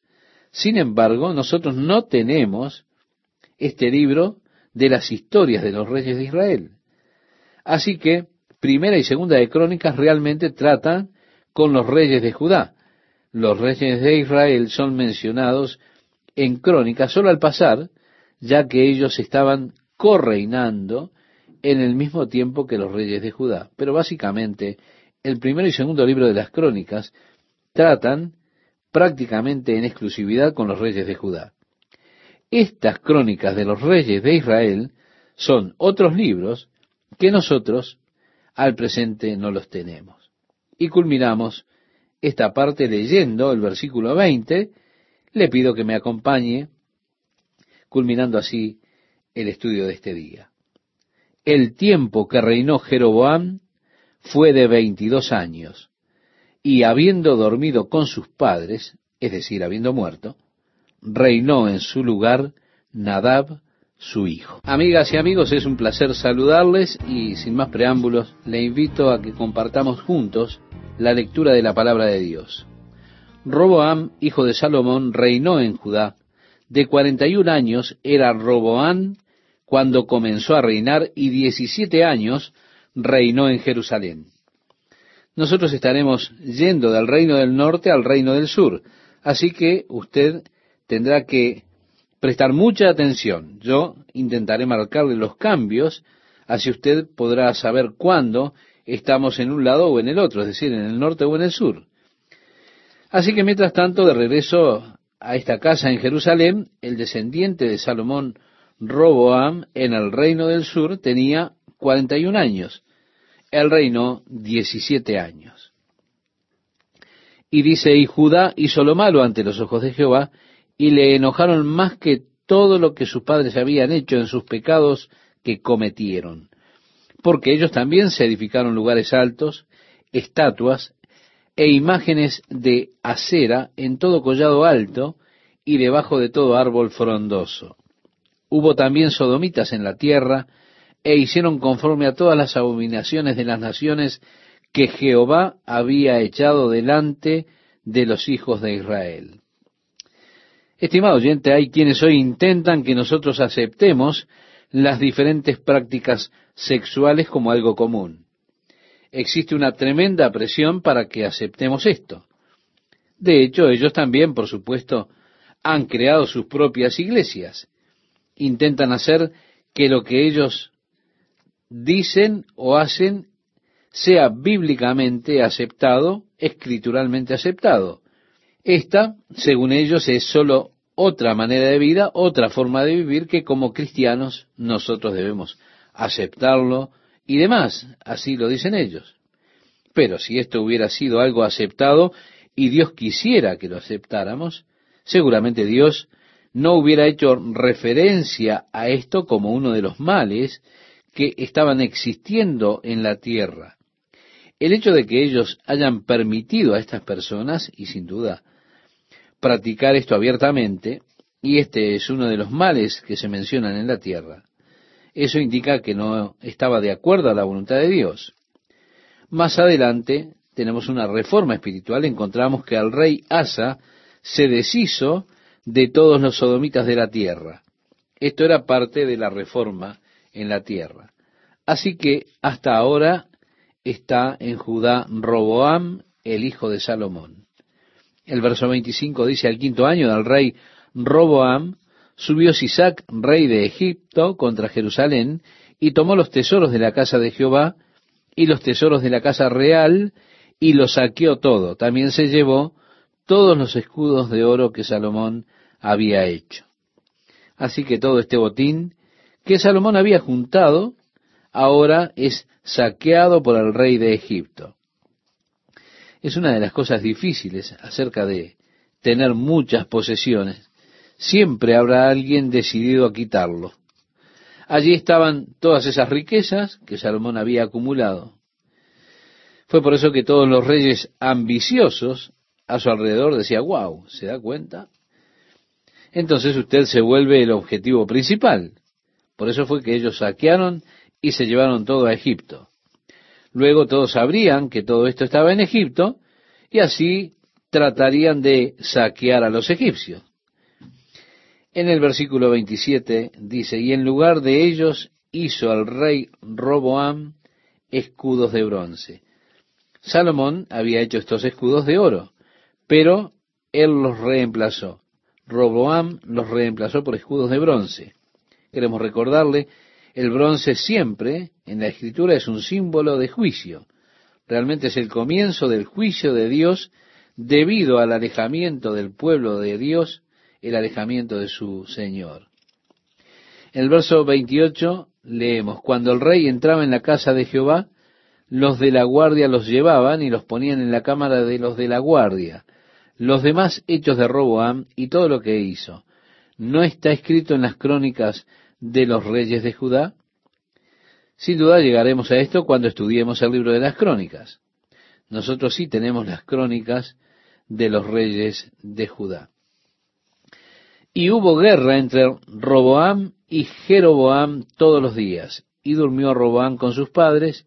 Sin embargo, nosotros no tenemos este libro de las historias de los reyes de Israel. Así que primera y segunda de crónicas realmente tratan con los reyes de Judá. Los reyes de Israel son mencionados en crónicas solo al pasar, ya que ellos estaban correinando en el mismo tiempo que los reyes de Judá. Pero básicamente, el primero y segundo libro de las crónicas tratan prácticamente en exclusividad con los reyes de Judá. Estas crónicas de los reyes de Israel son otros libros que nosotros al presente no los tenemos. Y culminamos esta parte leyendo el versículo 20. Le pido que me acompañe, culminando así el estudio de este día. El tiempo que reinó Jeroboam fue de veintidós años, y habiendo dormido con sus padres, es decir, habiendo muerto, reinó en su lugar Nadab, su hijo. Amigas y amigos, es un placer saludarles y sin más preámbulos, le invito a que compartamos juntos la lectura de la palabra de Dios. Roboam, hijo de Salomón, reinó en Judá. De cuarenta y un años era Roboam cuando comenzó a reinar y diecisiete años reinó en Jerusalén nosotros estaremos yendo del reino del norte al reino del sur. Así que usted tendrá que prestar mucha atención. Yo intentaré marcarle los cambios, así usted podrá saber cuándo estamos en un lado o en el otro, es decir, en el norte o en el sur. Así que mientras tanto, de regreso a esta casa en Jerusalén, el descendiente de Salomón, Roboam, en el reino del sur, tenía 41 años el reino diecisiete años. Y dice, y Judá hizo lo malo ante los ojos de Jehová, y le enojaron más que todo lo que sus padres habían hecho en sus pecados que cometieron. Porque ellos también se edificaron lugares altos, estatuas e imágenes de acera en todo collado alto y debajo de todo árbol frondoso. Hubo también sodomitas en la tierra, e hicieron conforme a todas las abominaciones de las naciones que Jehová había echado delante de los hijos de Israel. Estimado oyente, hay quienes hoy intentan que nosotros aceptemos las diferentes prácticas sexuales como algo común. Existe una tremenda presión para que aceptemos esto. De hecho, ellos también, por supuesto, han creado sus propias iglesias. Intentan hacer que lo que ellos dicen o hacen sea bíblicamente aceptado, escrituralmente aceptado. Esta, según ellos, es sólo otra manera de vida, otra forma de vivir que como cristianos nosotros debemos aceptarlo y demás, así lo dicen ellos. Pero si esto hubiera sido algo aceptado y Dios quisiera que lo aceptáramos, seguramente Dios no hubiera hecho referencia a esto como uno de los males que estaban existiendo en la tierra. El hecho de que ellos hayan permitido a estas personas, y sin duda practicar esto abiertamente, y este es uno de los males que se mencionan en la tierra, eso indica que no estaba de acuerdo a la voluntad de Dios. Más adelante tenemos una reforma espiritual, encontramos que al rey Asa se deshizo de todos los sodomitas de la tierra. Esto era parte de la reforma en la tierra. Así que hasta ahora está en Judá Roboam, el hijo de Salomón. El verso 25 dice, al quinto año del rey Roboam, subió Sisac, rey de Egipto, contra Jerusalén, y tomó los tesoros de la casa de Jehová, y los tesoros de la casa real, y lo saqueó todo. También se llevó todos los escudos de oro que Salomón había hecho. Así que todo este botín que Salomón había juntado, ahora es saqueado por el rey de Egipto. Es una de las cosas difíciles acerca de tener muchas posesiones. Siempre habrá alguien decidido a quitarlo. Allí estaban todas esas riquezas que Salomón había acumulado. Fue por eso que todos los reyes ambiciosos a su alrededor decían, wow, ¿se da cuenta? Entonces usted se vuelve el objetivo principal. Por eso fue que ellos saquearon y se llevaron todo a Egipto. Luego todos sabrían que todo esto estaba en Egipto y así tratarían de saquear a los egipcios. En el versículo 27 dice, y en lugar de ellos hizo al rey Roboam escudos de bronce. Salomón había hecho estos escudos de oro, pero él los reemplazó. Roboam los reemplazó por escudos de bronce. Queremos recordarle el bronce siempre en la escritura es un símbolo de juicio. Realmente es el comienzo del juicio de Dios debido al alejamiento del pueblo de Dios, el alejamiento de su Señor. En el verso 28 leemos, cuando el rey entraba en la casa de Jehová, los de la guardia los llevaban y los ponían en la cámara de los de la guardia. Los demás hechos de Roboam y todo lo que hizo, ¿no está escrito en las crónicas de los reyes de Judá? Sin duda llegaremos a esto cuando estudiemos el libro de las crónicas. Nosotros sí tenemos las crónicas de los reyes de Judá. Y hubo guerra entre Roboam y Jeroboam todos los días, y durmió Roboam con sus padres,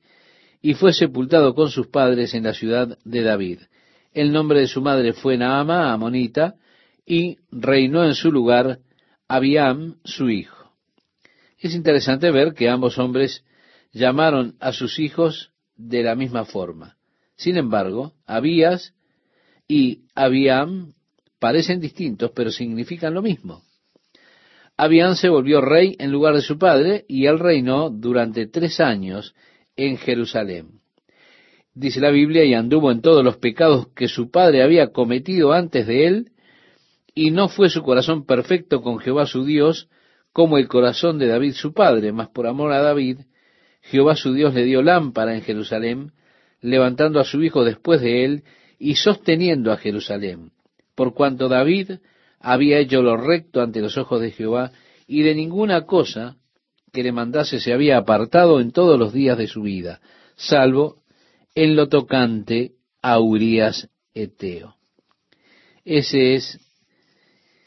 y fue sepultado con sus padres en la ciudad de David. El nombre de su madre fue Naama, amonita, y reinó en su lugar Abiam, su hijo. Es interesante ver que ambos hombres llamaron a sus hijos de la misma forma. Sin embargo, Abías y Abiam parecen distintos, pero significan lo mismo. Abiam se volvió rey en lugar de su padre y él reinó durante tres años en Jerusalén. Dice la Biblia, y anduvo en todos los pecados que su padre había cometido antes de él, y no fue su corazón perfecto con Jehová su Dios, como el corazón de David su padre, mas por amor a David, Jehová su Dios le dio lámpara en Jerusalén, levantando a su hijo después de él y sosteniendo a Jerusalén, por cuanto David había hecho lo recto ante los ojos de Jehová, y de ninguna cosa que le mandase se había apartado en todos los días de su vida, salvo en lo tocante a Urias Eteo. Ese es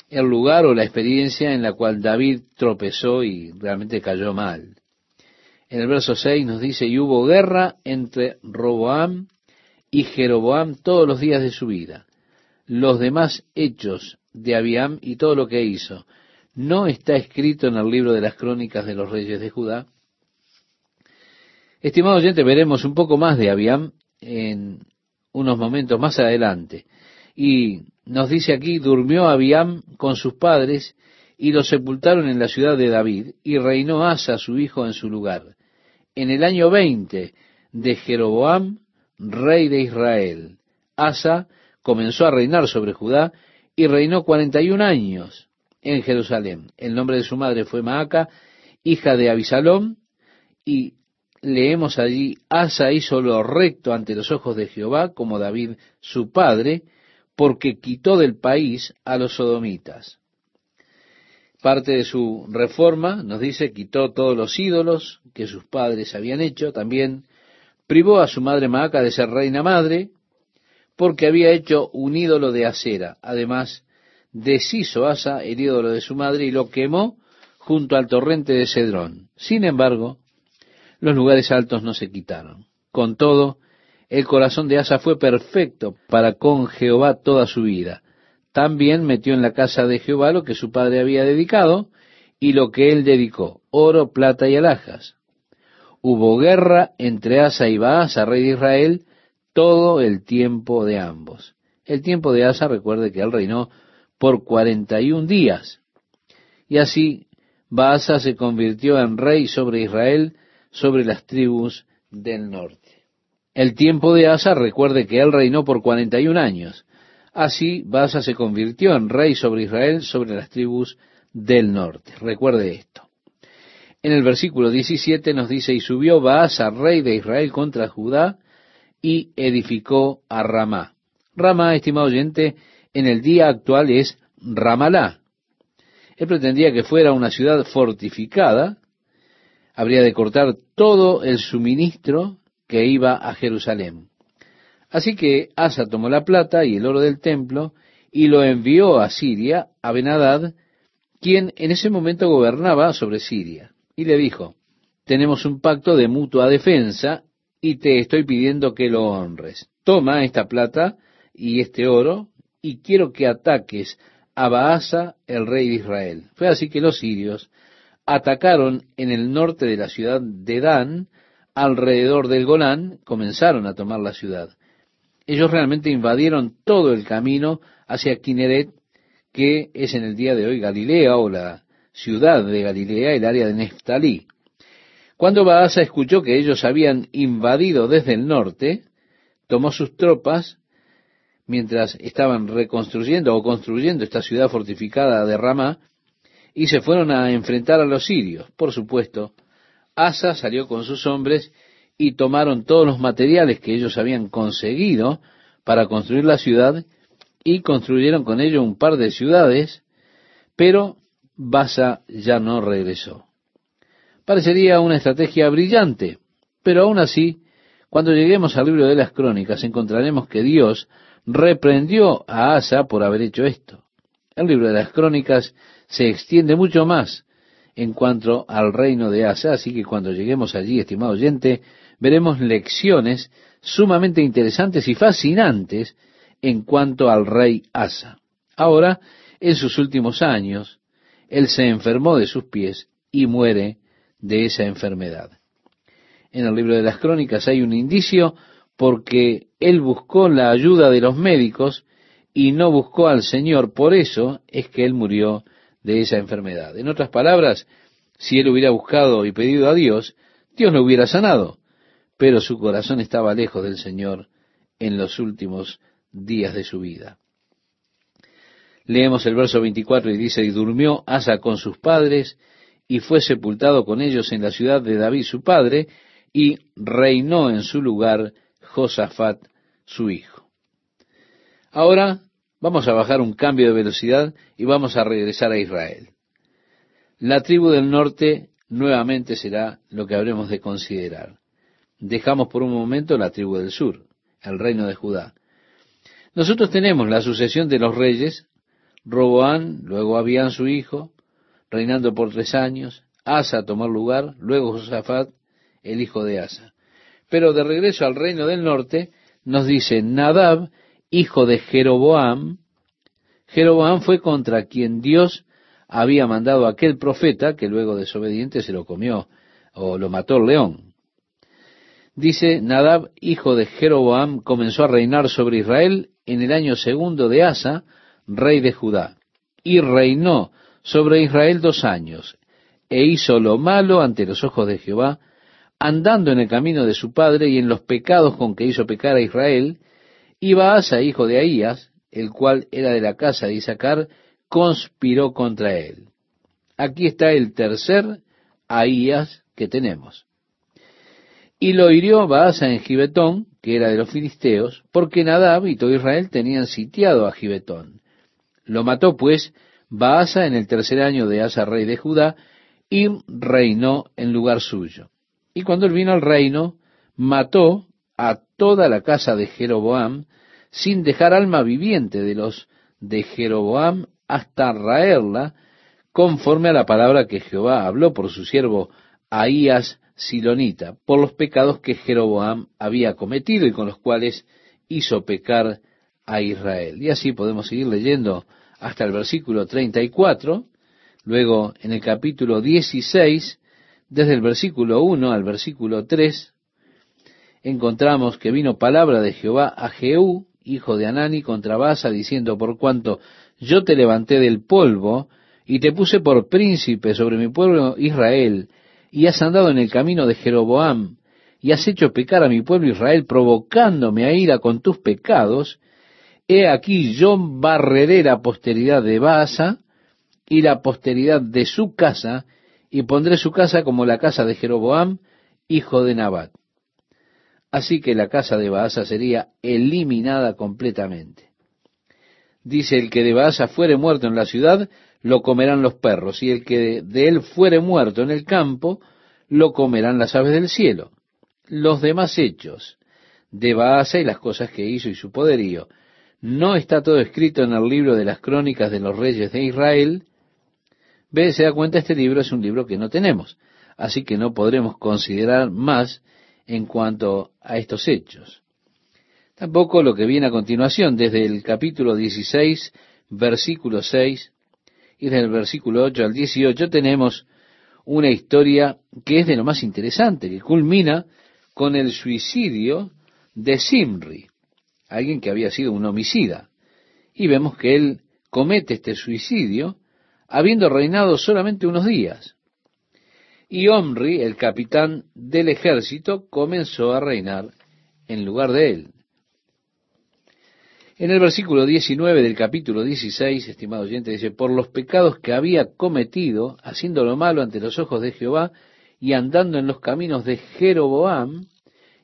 el lugar o la experiencia en la cual David tropezó y realmente cayó mal. En el verso 6 nos dice, y hubo guerra entre Roboam y Jeroboam todos los días de su vida. Los demás hechos de Abiam y todo lo que hizo, no está escrito en el libro de las crónicas de los reyes de Judá. Estimado oyente, veremos un poco más de Abiam en unos momentos más adelante. Y nos dice aquí, durmió Abiam con sus padres y lo sepultaron en la ciudad de David y reinó Asa, su hijo, en su lugar. En el año veinte de Jeroboam, rey de Israel, Asa comenzó a reinar sobre Judá y reinó cuarenta y un años en Jerusalén. El nombre de su madre fue Maaca, hija de Abisalom, y leemos allí, Asa hizo lo recto ante los ojos de Jehová, como David su padre, porque quitó del país a los sodomitas. Parte de su reforma, nos dice, quitó todos los ídolos que sus padres habían hecho, también privó a su madre Maaca de ser reina madre, porque había hecho un ídolo de acera. Además, deshizo Asa el ídolo de su madre y lo quemó junto al torrente de Cedrón. Sin embargo, los lugares altos no se quitaron. Con todo, el corazón de Asa fue perfecto para con Jehová toda su vida. También metió en la casa de Jehová lo que su padre había dedicado y lo que él dedicó, oro, plata y alhajas. Hubo guerra entre Asa y Baasa, rey de Israel, todo el tiempo de ambos. El tiempo de Asa, recuerde que él reinó por cuarenta y un días. Y así Baasa se convirtió en rey sobre Israel, sobre las tribus del norte. El tiempo de Asa, recuerde que él reinó por cuarenta y un años. Así Baasa se convirtió en rey sobre Israel, sobre las tribus del norte. Recuerde esto. En el versículo 17 nos dice, y subió Baasa, rey de Israel, contra Judá, y edificó a Ramá. Ramá, estimado oyente, en el día actual es Ramalá. Él pretendía que fuera una ciudad fortificada, habría de cortar todo el suministro que iba a Jerusalén. Así que Asa tomó la plata y el oro del templo y lo envió a Siria, a Benadad, quien en ese momento gobernaba sobre Siria, y le dijo, tenemos un pacto de mutua defensa y te estoy pidiendo que lo honres. Toma esta plata y este oro y quiero que ataques a Baasa, el rey de Israel. Fue así que los sirios atacaron en el norte de la ciudad de Dan, alrededor del Golán, comenzaron a tomar la ciudad. Ellos realmente invadieron todo el camino hacia Kineret, que es en el día de hoy Galilea o la ciudad de Galilea, el área de Neftalí. Cuando Baasa escuchó que ellos habían invadido desde el norte, tomó sus tropas mientras estaban reconstruyendo o construyendo esta ciudad fortificada de Ramá y se fueron a enfrentar a los sirios. Por supuesto, Asa salió con sus hombres y tomaron todos los materiales que ellos habían conseguido para construir la ciudad y construyeron con ello un par de ciudades, pero Basa ya no regresó. Parecería una estrategia brillante, pero aún así, cuando lleguemos al libro de las crónicas, encontraremos que Dios reprendió a Asa por haber hecho esto. El libro de las crónicas se extiende mucho más en cuanto al reino de Asa, así que cuando lleguemos allí, estimado oyente, veremos lecciones sumamente interesantes y fascinantes en cuanto al rey Asa. Ahora, en sus últimos años, él se enfermó de sus pies y muere de esa enfermedad. En el libro de las crónicas hay un indicio porque él buscó la ayuda de los médicos y no buscó al Señor. Por eso es que él murió de esa enfermedad. En otras palabras, si él hubiera buscado y pedido a Dios, Dios lo hubiera sanado. Pero su corazón estaba lejos del Señor en los últimos días de su vida. Leemos el verso 24 y dice, y durmió Asa con sus padres y fue sepultado con ellos en la ciudad de David su padre y reinó en su lugar Josafat, su hijo. Ahora vamos a bajar un cambio de velocidad y vamos a regresar a Israel. La tribu del norte nuevamente será lo que habremos de considerar. Dejamos por un momento la tribu del sur, el reino de Judá. Nosotros tenemos la sucesión de los reyes, Roboán, luego Abián su hijo, reinando por tres años, Asa tomó lugar, luego Josafat, el hijo de Asa. Pero de regreso al reino del norte, nos dice Nadab, hijo de Jeroboam. Jeroboam fue contra quien Dios había mandado aquel profeta que luego desobediente se lo comió o lo mató el león. Dice, Nadab, hijo de Jeroboam, comenzó a reinar sobre Israel en el año segundo de Asa, rey de Judá, y reinó sobre Israel dos años, e hizo lo malo ante los ojos de Jehová, andando en el camino de su padre y en los pecados con que hizo pecar a Israel, y Baasa, hijo de Ahías, el cual era de la casa de Isaacar, conspiró contra él. Aquí está el tercer Ahías que tenemos. Y lo hirió Baasa en Gibetón, que era de los filisteos, porque Nadab y todo Israel tenían sitiado a Gibetón. Lo mató pues Baasa en el tercer año de Asa, rey de Judá, y reinó en lugar suyo. Y cuando él vino al reino, mató a toda la casa de Jeroboam, sin dejar alma viviente de los de Jeroboam hasta raerla, conforme a la palabra que Jehová habló por su siervo Ahías Silonita, por los pecados que Jeroboam había cometido y con los cuales hizo pecar a Israel. Y así podemos seguir leyendo hasta el versículo 34, luego en el capítulo 16, desde el versículo 1 al versículo 3, encontramos que vino palabra de Jehová a Jehú, hijo de Anani, contra Basa, diciendo, por cuanto yo te levanté del polvo y te puse por príncipe sobre mi pueblo Israel, y has andado en el camino de Jeroboam, y has hecho pecar a mi pueblo Israel, provocándome a ira con tus pecados, he aquí yo barreré la posteridad de Baasa y la posteridad de su casa, y pondré su casa como la casa de Jeroboam, hijo de Nabat. Así que la casa de Baasa sería eliminada completamente. Dice, el que de Baasa fuere muerto en la ciudad, lo comerán los perros, y el que de él fuere muerto en el campo, lo comerán las aves del cielo. Los demás hechos de Baasa y las cosas que hizo y su poderío, no está todo escrito en el libro de las crónicas de los reyes de Israel, Ve, se da cuenta, este libro es un libro que no tenemos, así que no podremos considerar más en cuanto a estos hechos. Tampoco lo que viene a continuación, desde el capítulo 16, versículo 6, y desde el versículo 8 al 18 tenemos una historia que es de lo más interesante, que culmina con el suicidio de Simri, alguien que había sido un homicida. Y vemos que él comete este suicidio habiendo reinado solamente unos días. Y Omri, el capitán del ejército, comenzó a reinar en lugar de él. En el versículo 19 del capítulo 16, estimado oyente, dice, por los pecados que había cometido, haciendo lo malo ante los ojos de Jehová, y andando en los caminos de Jeroboam,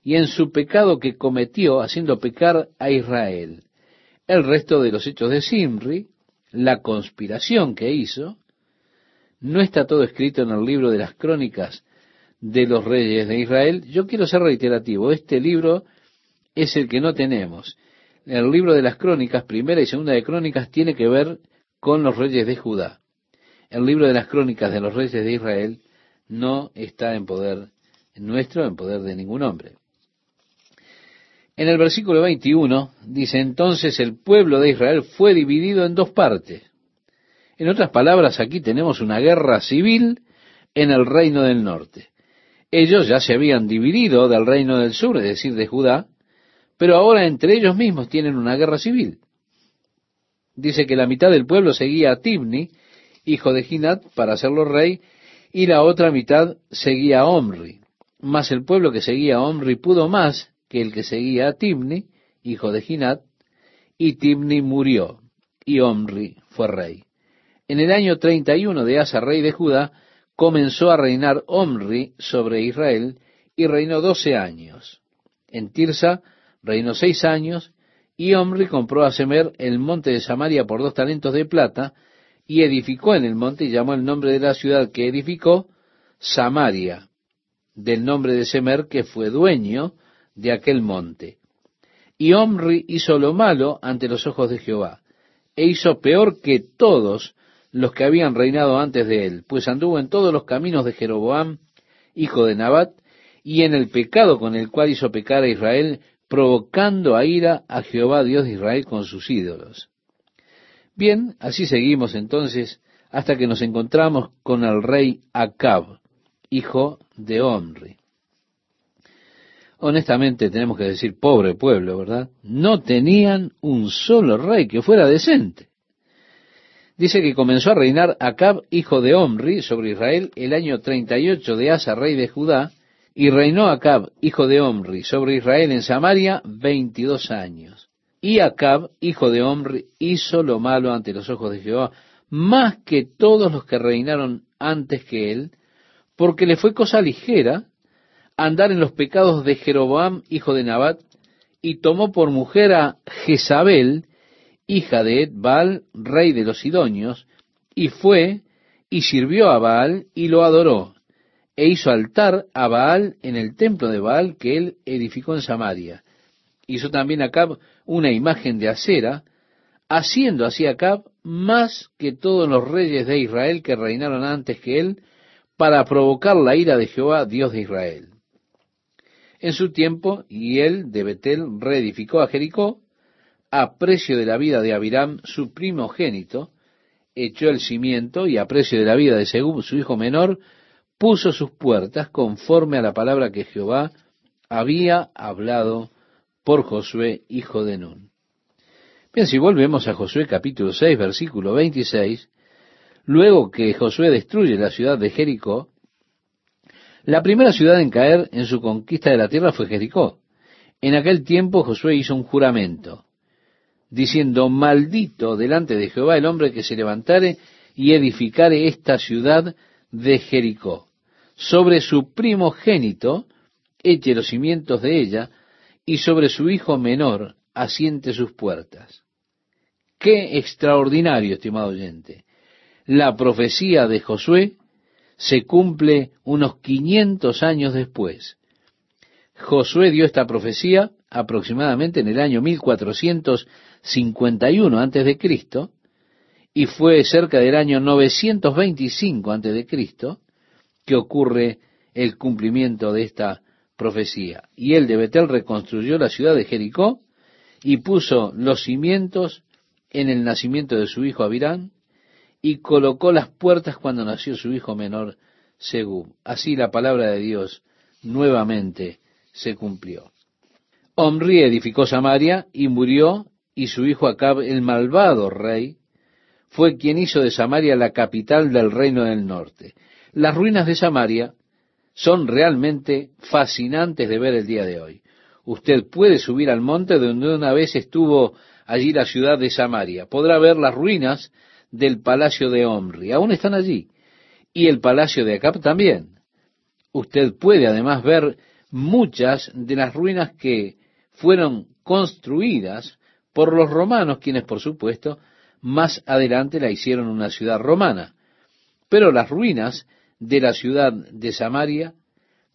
y en su pecado que cometió, haciendo pecar a Israel. El resto de los hechos de Simri, la conspiración que hizo, no está todo escrito en el libro de las crónicas de los reyes de Israel. Yo quiero ser reiterativo, este libro es el que no tenemos. El libro de las crónicas, primera y segunda de crónicas, tiene que ver con los reyes de Judá. El libro de las crónicas de los reyes de Israel no está en poder nuestro, en poder de ningún hombre. En el versículo 21 dice, entonces el pueblo de Israel fue dividido en dos partes. En otras palabras, aquí tenemos una guerra civil en el reino del norte. Ellos ya se habían dividido del reino del sur, es decir, de Judá, pero ahora entre ellos mismos tienen una guerra civil. Dice que la mitad del pueblo seguía a Tibni, hijo de Ginat, para hacerlo rey, y la otra mitad seguía a Omri. Mas el pueblo que seguía a Omri pudo más que el que seguía a Timni, hijo de Ginat, y Timni murió, y Omri fue rey. En el año 31 de Asa, rey de Judá, comenzó a reinar Omri sobre Israel, y reinó doce años. En Tirsa reinó seis años, y Omri compró a Semer el monte de Samaria por dos talentos de plata, y edificó en el monte y llamó el nombre de la ciudad que edificó Samaria, del nombre de Semer que fue dueño de aquel monte. Y Omri hizo lo malo ante los ojos de Jehová, e hizo peor que todos los que habían reinado antes de él, pues anduvo en todos los caminos de Jeroboam, hijo de Nabat, y en el pecado con el cual hizo pecar a Israel, provocando a ira a Jehová Dios de Israel con sus ídolos. Bien, así seguimos entonces hasta que nos encontramos con el rey Acab, hijo de Omri. Honestamente tenemos que decir, pobre pueblo, ¿verdad? No tenían un solo rey que fuera decente. Dice que comenzó a reinar Acab, hijo de Omri, sobre Israel el año 38 de Asa, rey de Judá, y reinó Acab, hijo de Omri, sobre Israel en Samaria veintidós años. Y Acab, hijo de Omri, hizo lo malo ante los ojos de Jehová, más que todos los que reinaron antes que él, porque le fue cosa ligera andar en los pecados de Jeroboam, hijo de Nabat, y tomó por mujer a Jezabel, hija de Baal, rey de los Sidonios, y fue y sirvió a Baal y lo adoró, e hizo altar a Baal en el templo de Baal que él edificó en Samaria. Hizo también Acab una imagen de acera, haciendo así Acab más que todos los reyes de Israel que reinaron antes que él, para provocar la ira de Jehová, Dios de Israel. En su tiempo, y él de Betel reedificó a Jericó, a precio de la vida de Abiram, su primogénito, echó el cimiento, y a precio de la vida de Segub, su hijo menor, puso sus puertas conforme a la palabra que Jehová había hablado por Josué, hijo de Nun. Bien, si volvemos a Josué capítulo 6, versículo 26, luego que Josué destruye la ciudad de Jericó, la primera ciudad en caer en su conquista de la tierra fue Jericó. En aquel tiempo Josué hizo un juramento, diciendo, maldito delante de Jehová el hombre que se levantare y edificare esta ciudad de Jericó. Sobre su primogénito eche los cimientos de ella, y sobre su hijo menor asiente sus puertas. Qué extraordinario, estimado oyente. La profecía de Josué se cumple unos 500 años después. Josué dio esta profecía aproximadamente en el año 1451 antes de Cristo y fue cerca del año 925 antes de Cristo que ocurre el cumplimiento de esta profecía. Y él de Betel reconstruyó la ciudad de Jericó y puso los cimientos en el nacimiento de su hijo Abirán y colocó las puertas cuando nació su hijo menor Segú. Así la palabra de Dios nuevamente se cumplió. Omri edificó Samaria y murió, y su hijo Acab, el malvado rey, fue quien hizo de Samaria la capital del reino del norte. Las ruinas de Samaria son realmente fascinantes de ver el día de hoy. Usted puede subir al monte donde una vez estuvo allí la ciudad de Samaria. Podrá ver las ruinas del palacio de Omri. Aún están allí. Y el palacio de Acab también. Usted puede además ver muchas de las ruinas que fueron construidas por los romanos, quienes por supuesto más adelante la hicieron una ciudad romana. Pero las ruinas de la ciudad de Samaria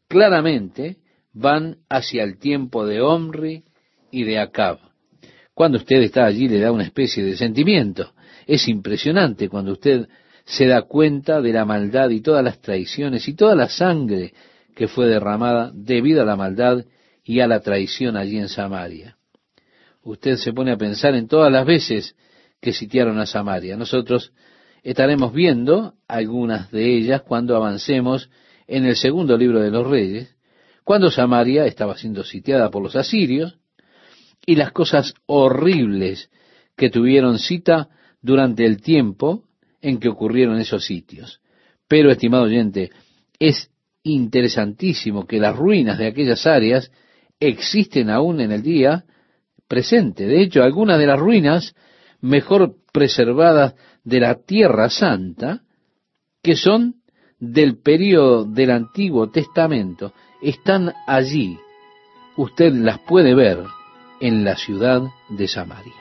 claramente van hacia el tiempo de Omri y de Acab. Cuando usted está allí le da una especie de sentimiento. Es impresionante cuando usted se da cuenta de la maldad y todas las traiciones y toda la sangre que fue derramada debido a la maldad y a la traición allí en Samaria. Usted se pone a pensar en todas las veces que sitiaron a Samaria. Nosotros estaremos viendo algunas de ellas cuando avancemos en el segundo libro de los reyes, cuando Samaria estaba siendo sitiada por los asirios y las cosas horribles que tuvieron cita durante el tiempo en que ocurrieron esos sitios. Pero, estimado oyente, es interesantísimo que las ruinas de aquellas áreas existen aún en el día presente. De hecho, algunas de las ruinas mejor preservadas de la Tierra Santa, que son del período del Antiguo Testamento, están allí. Usted las puede ver en la ciudad de Samaria.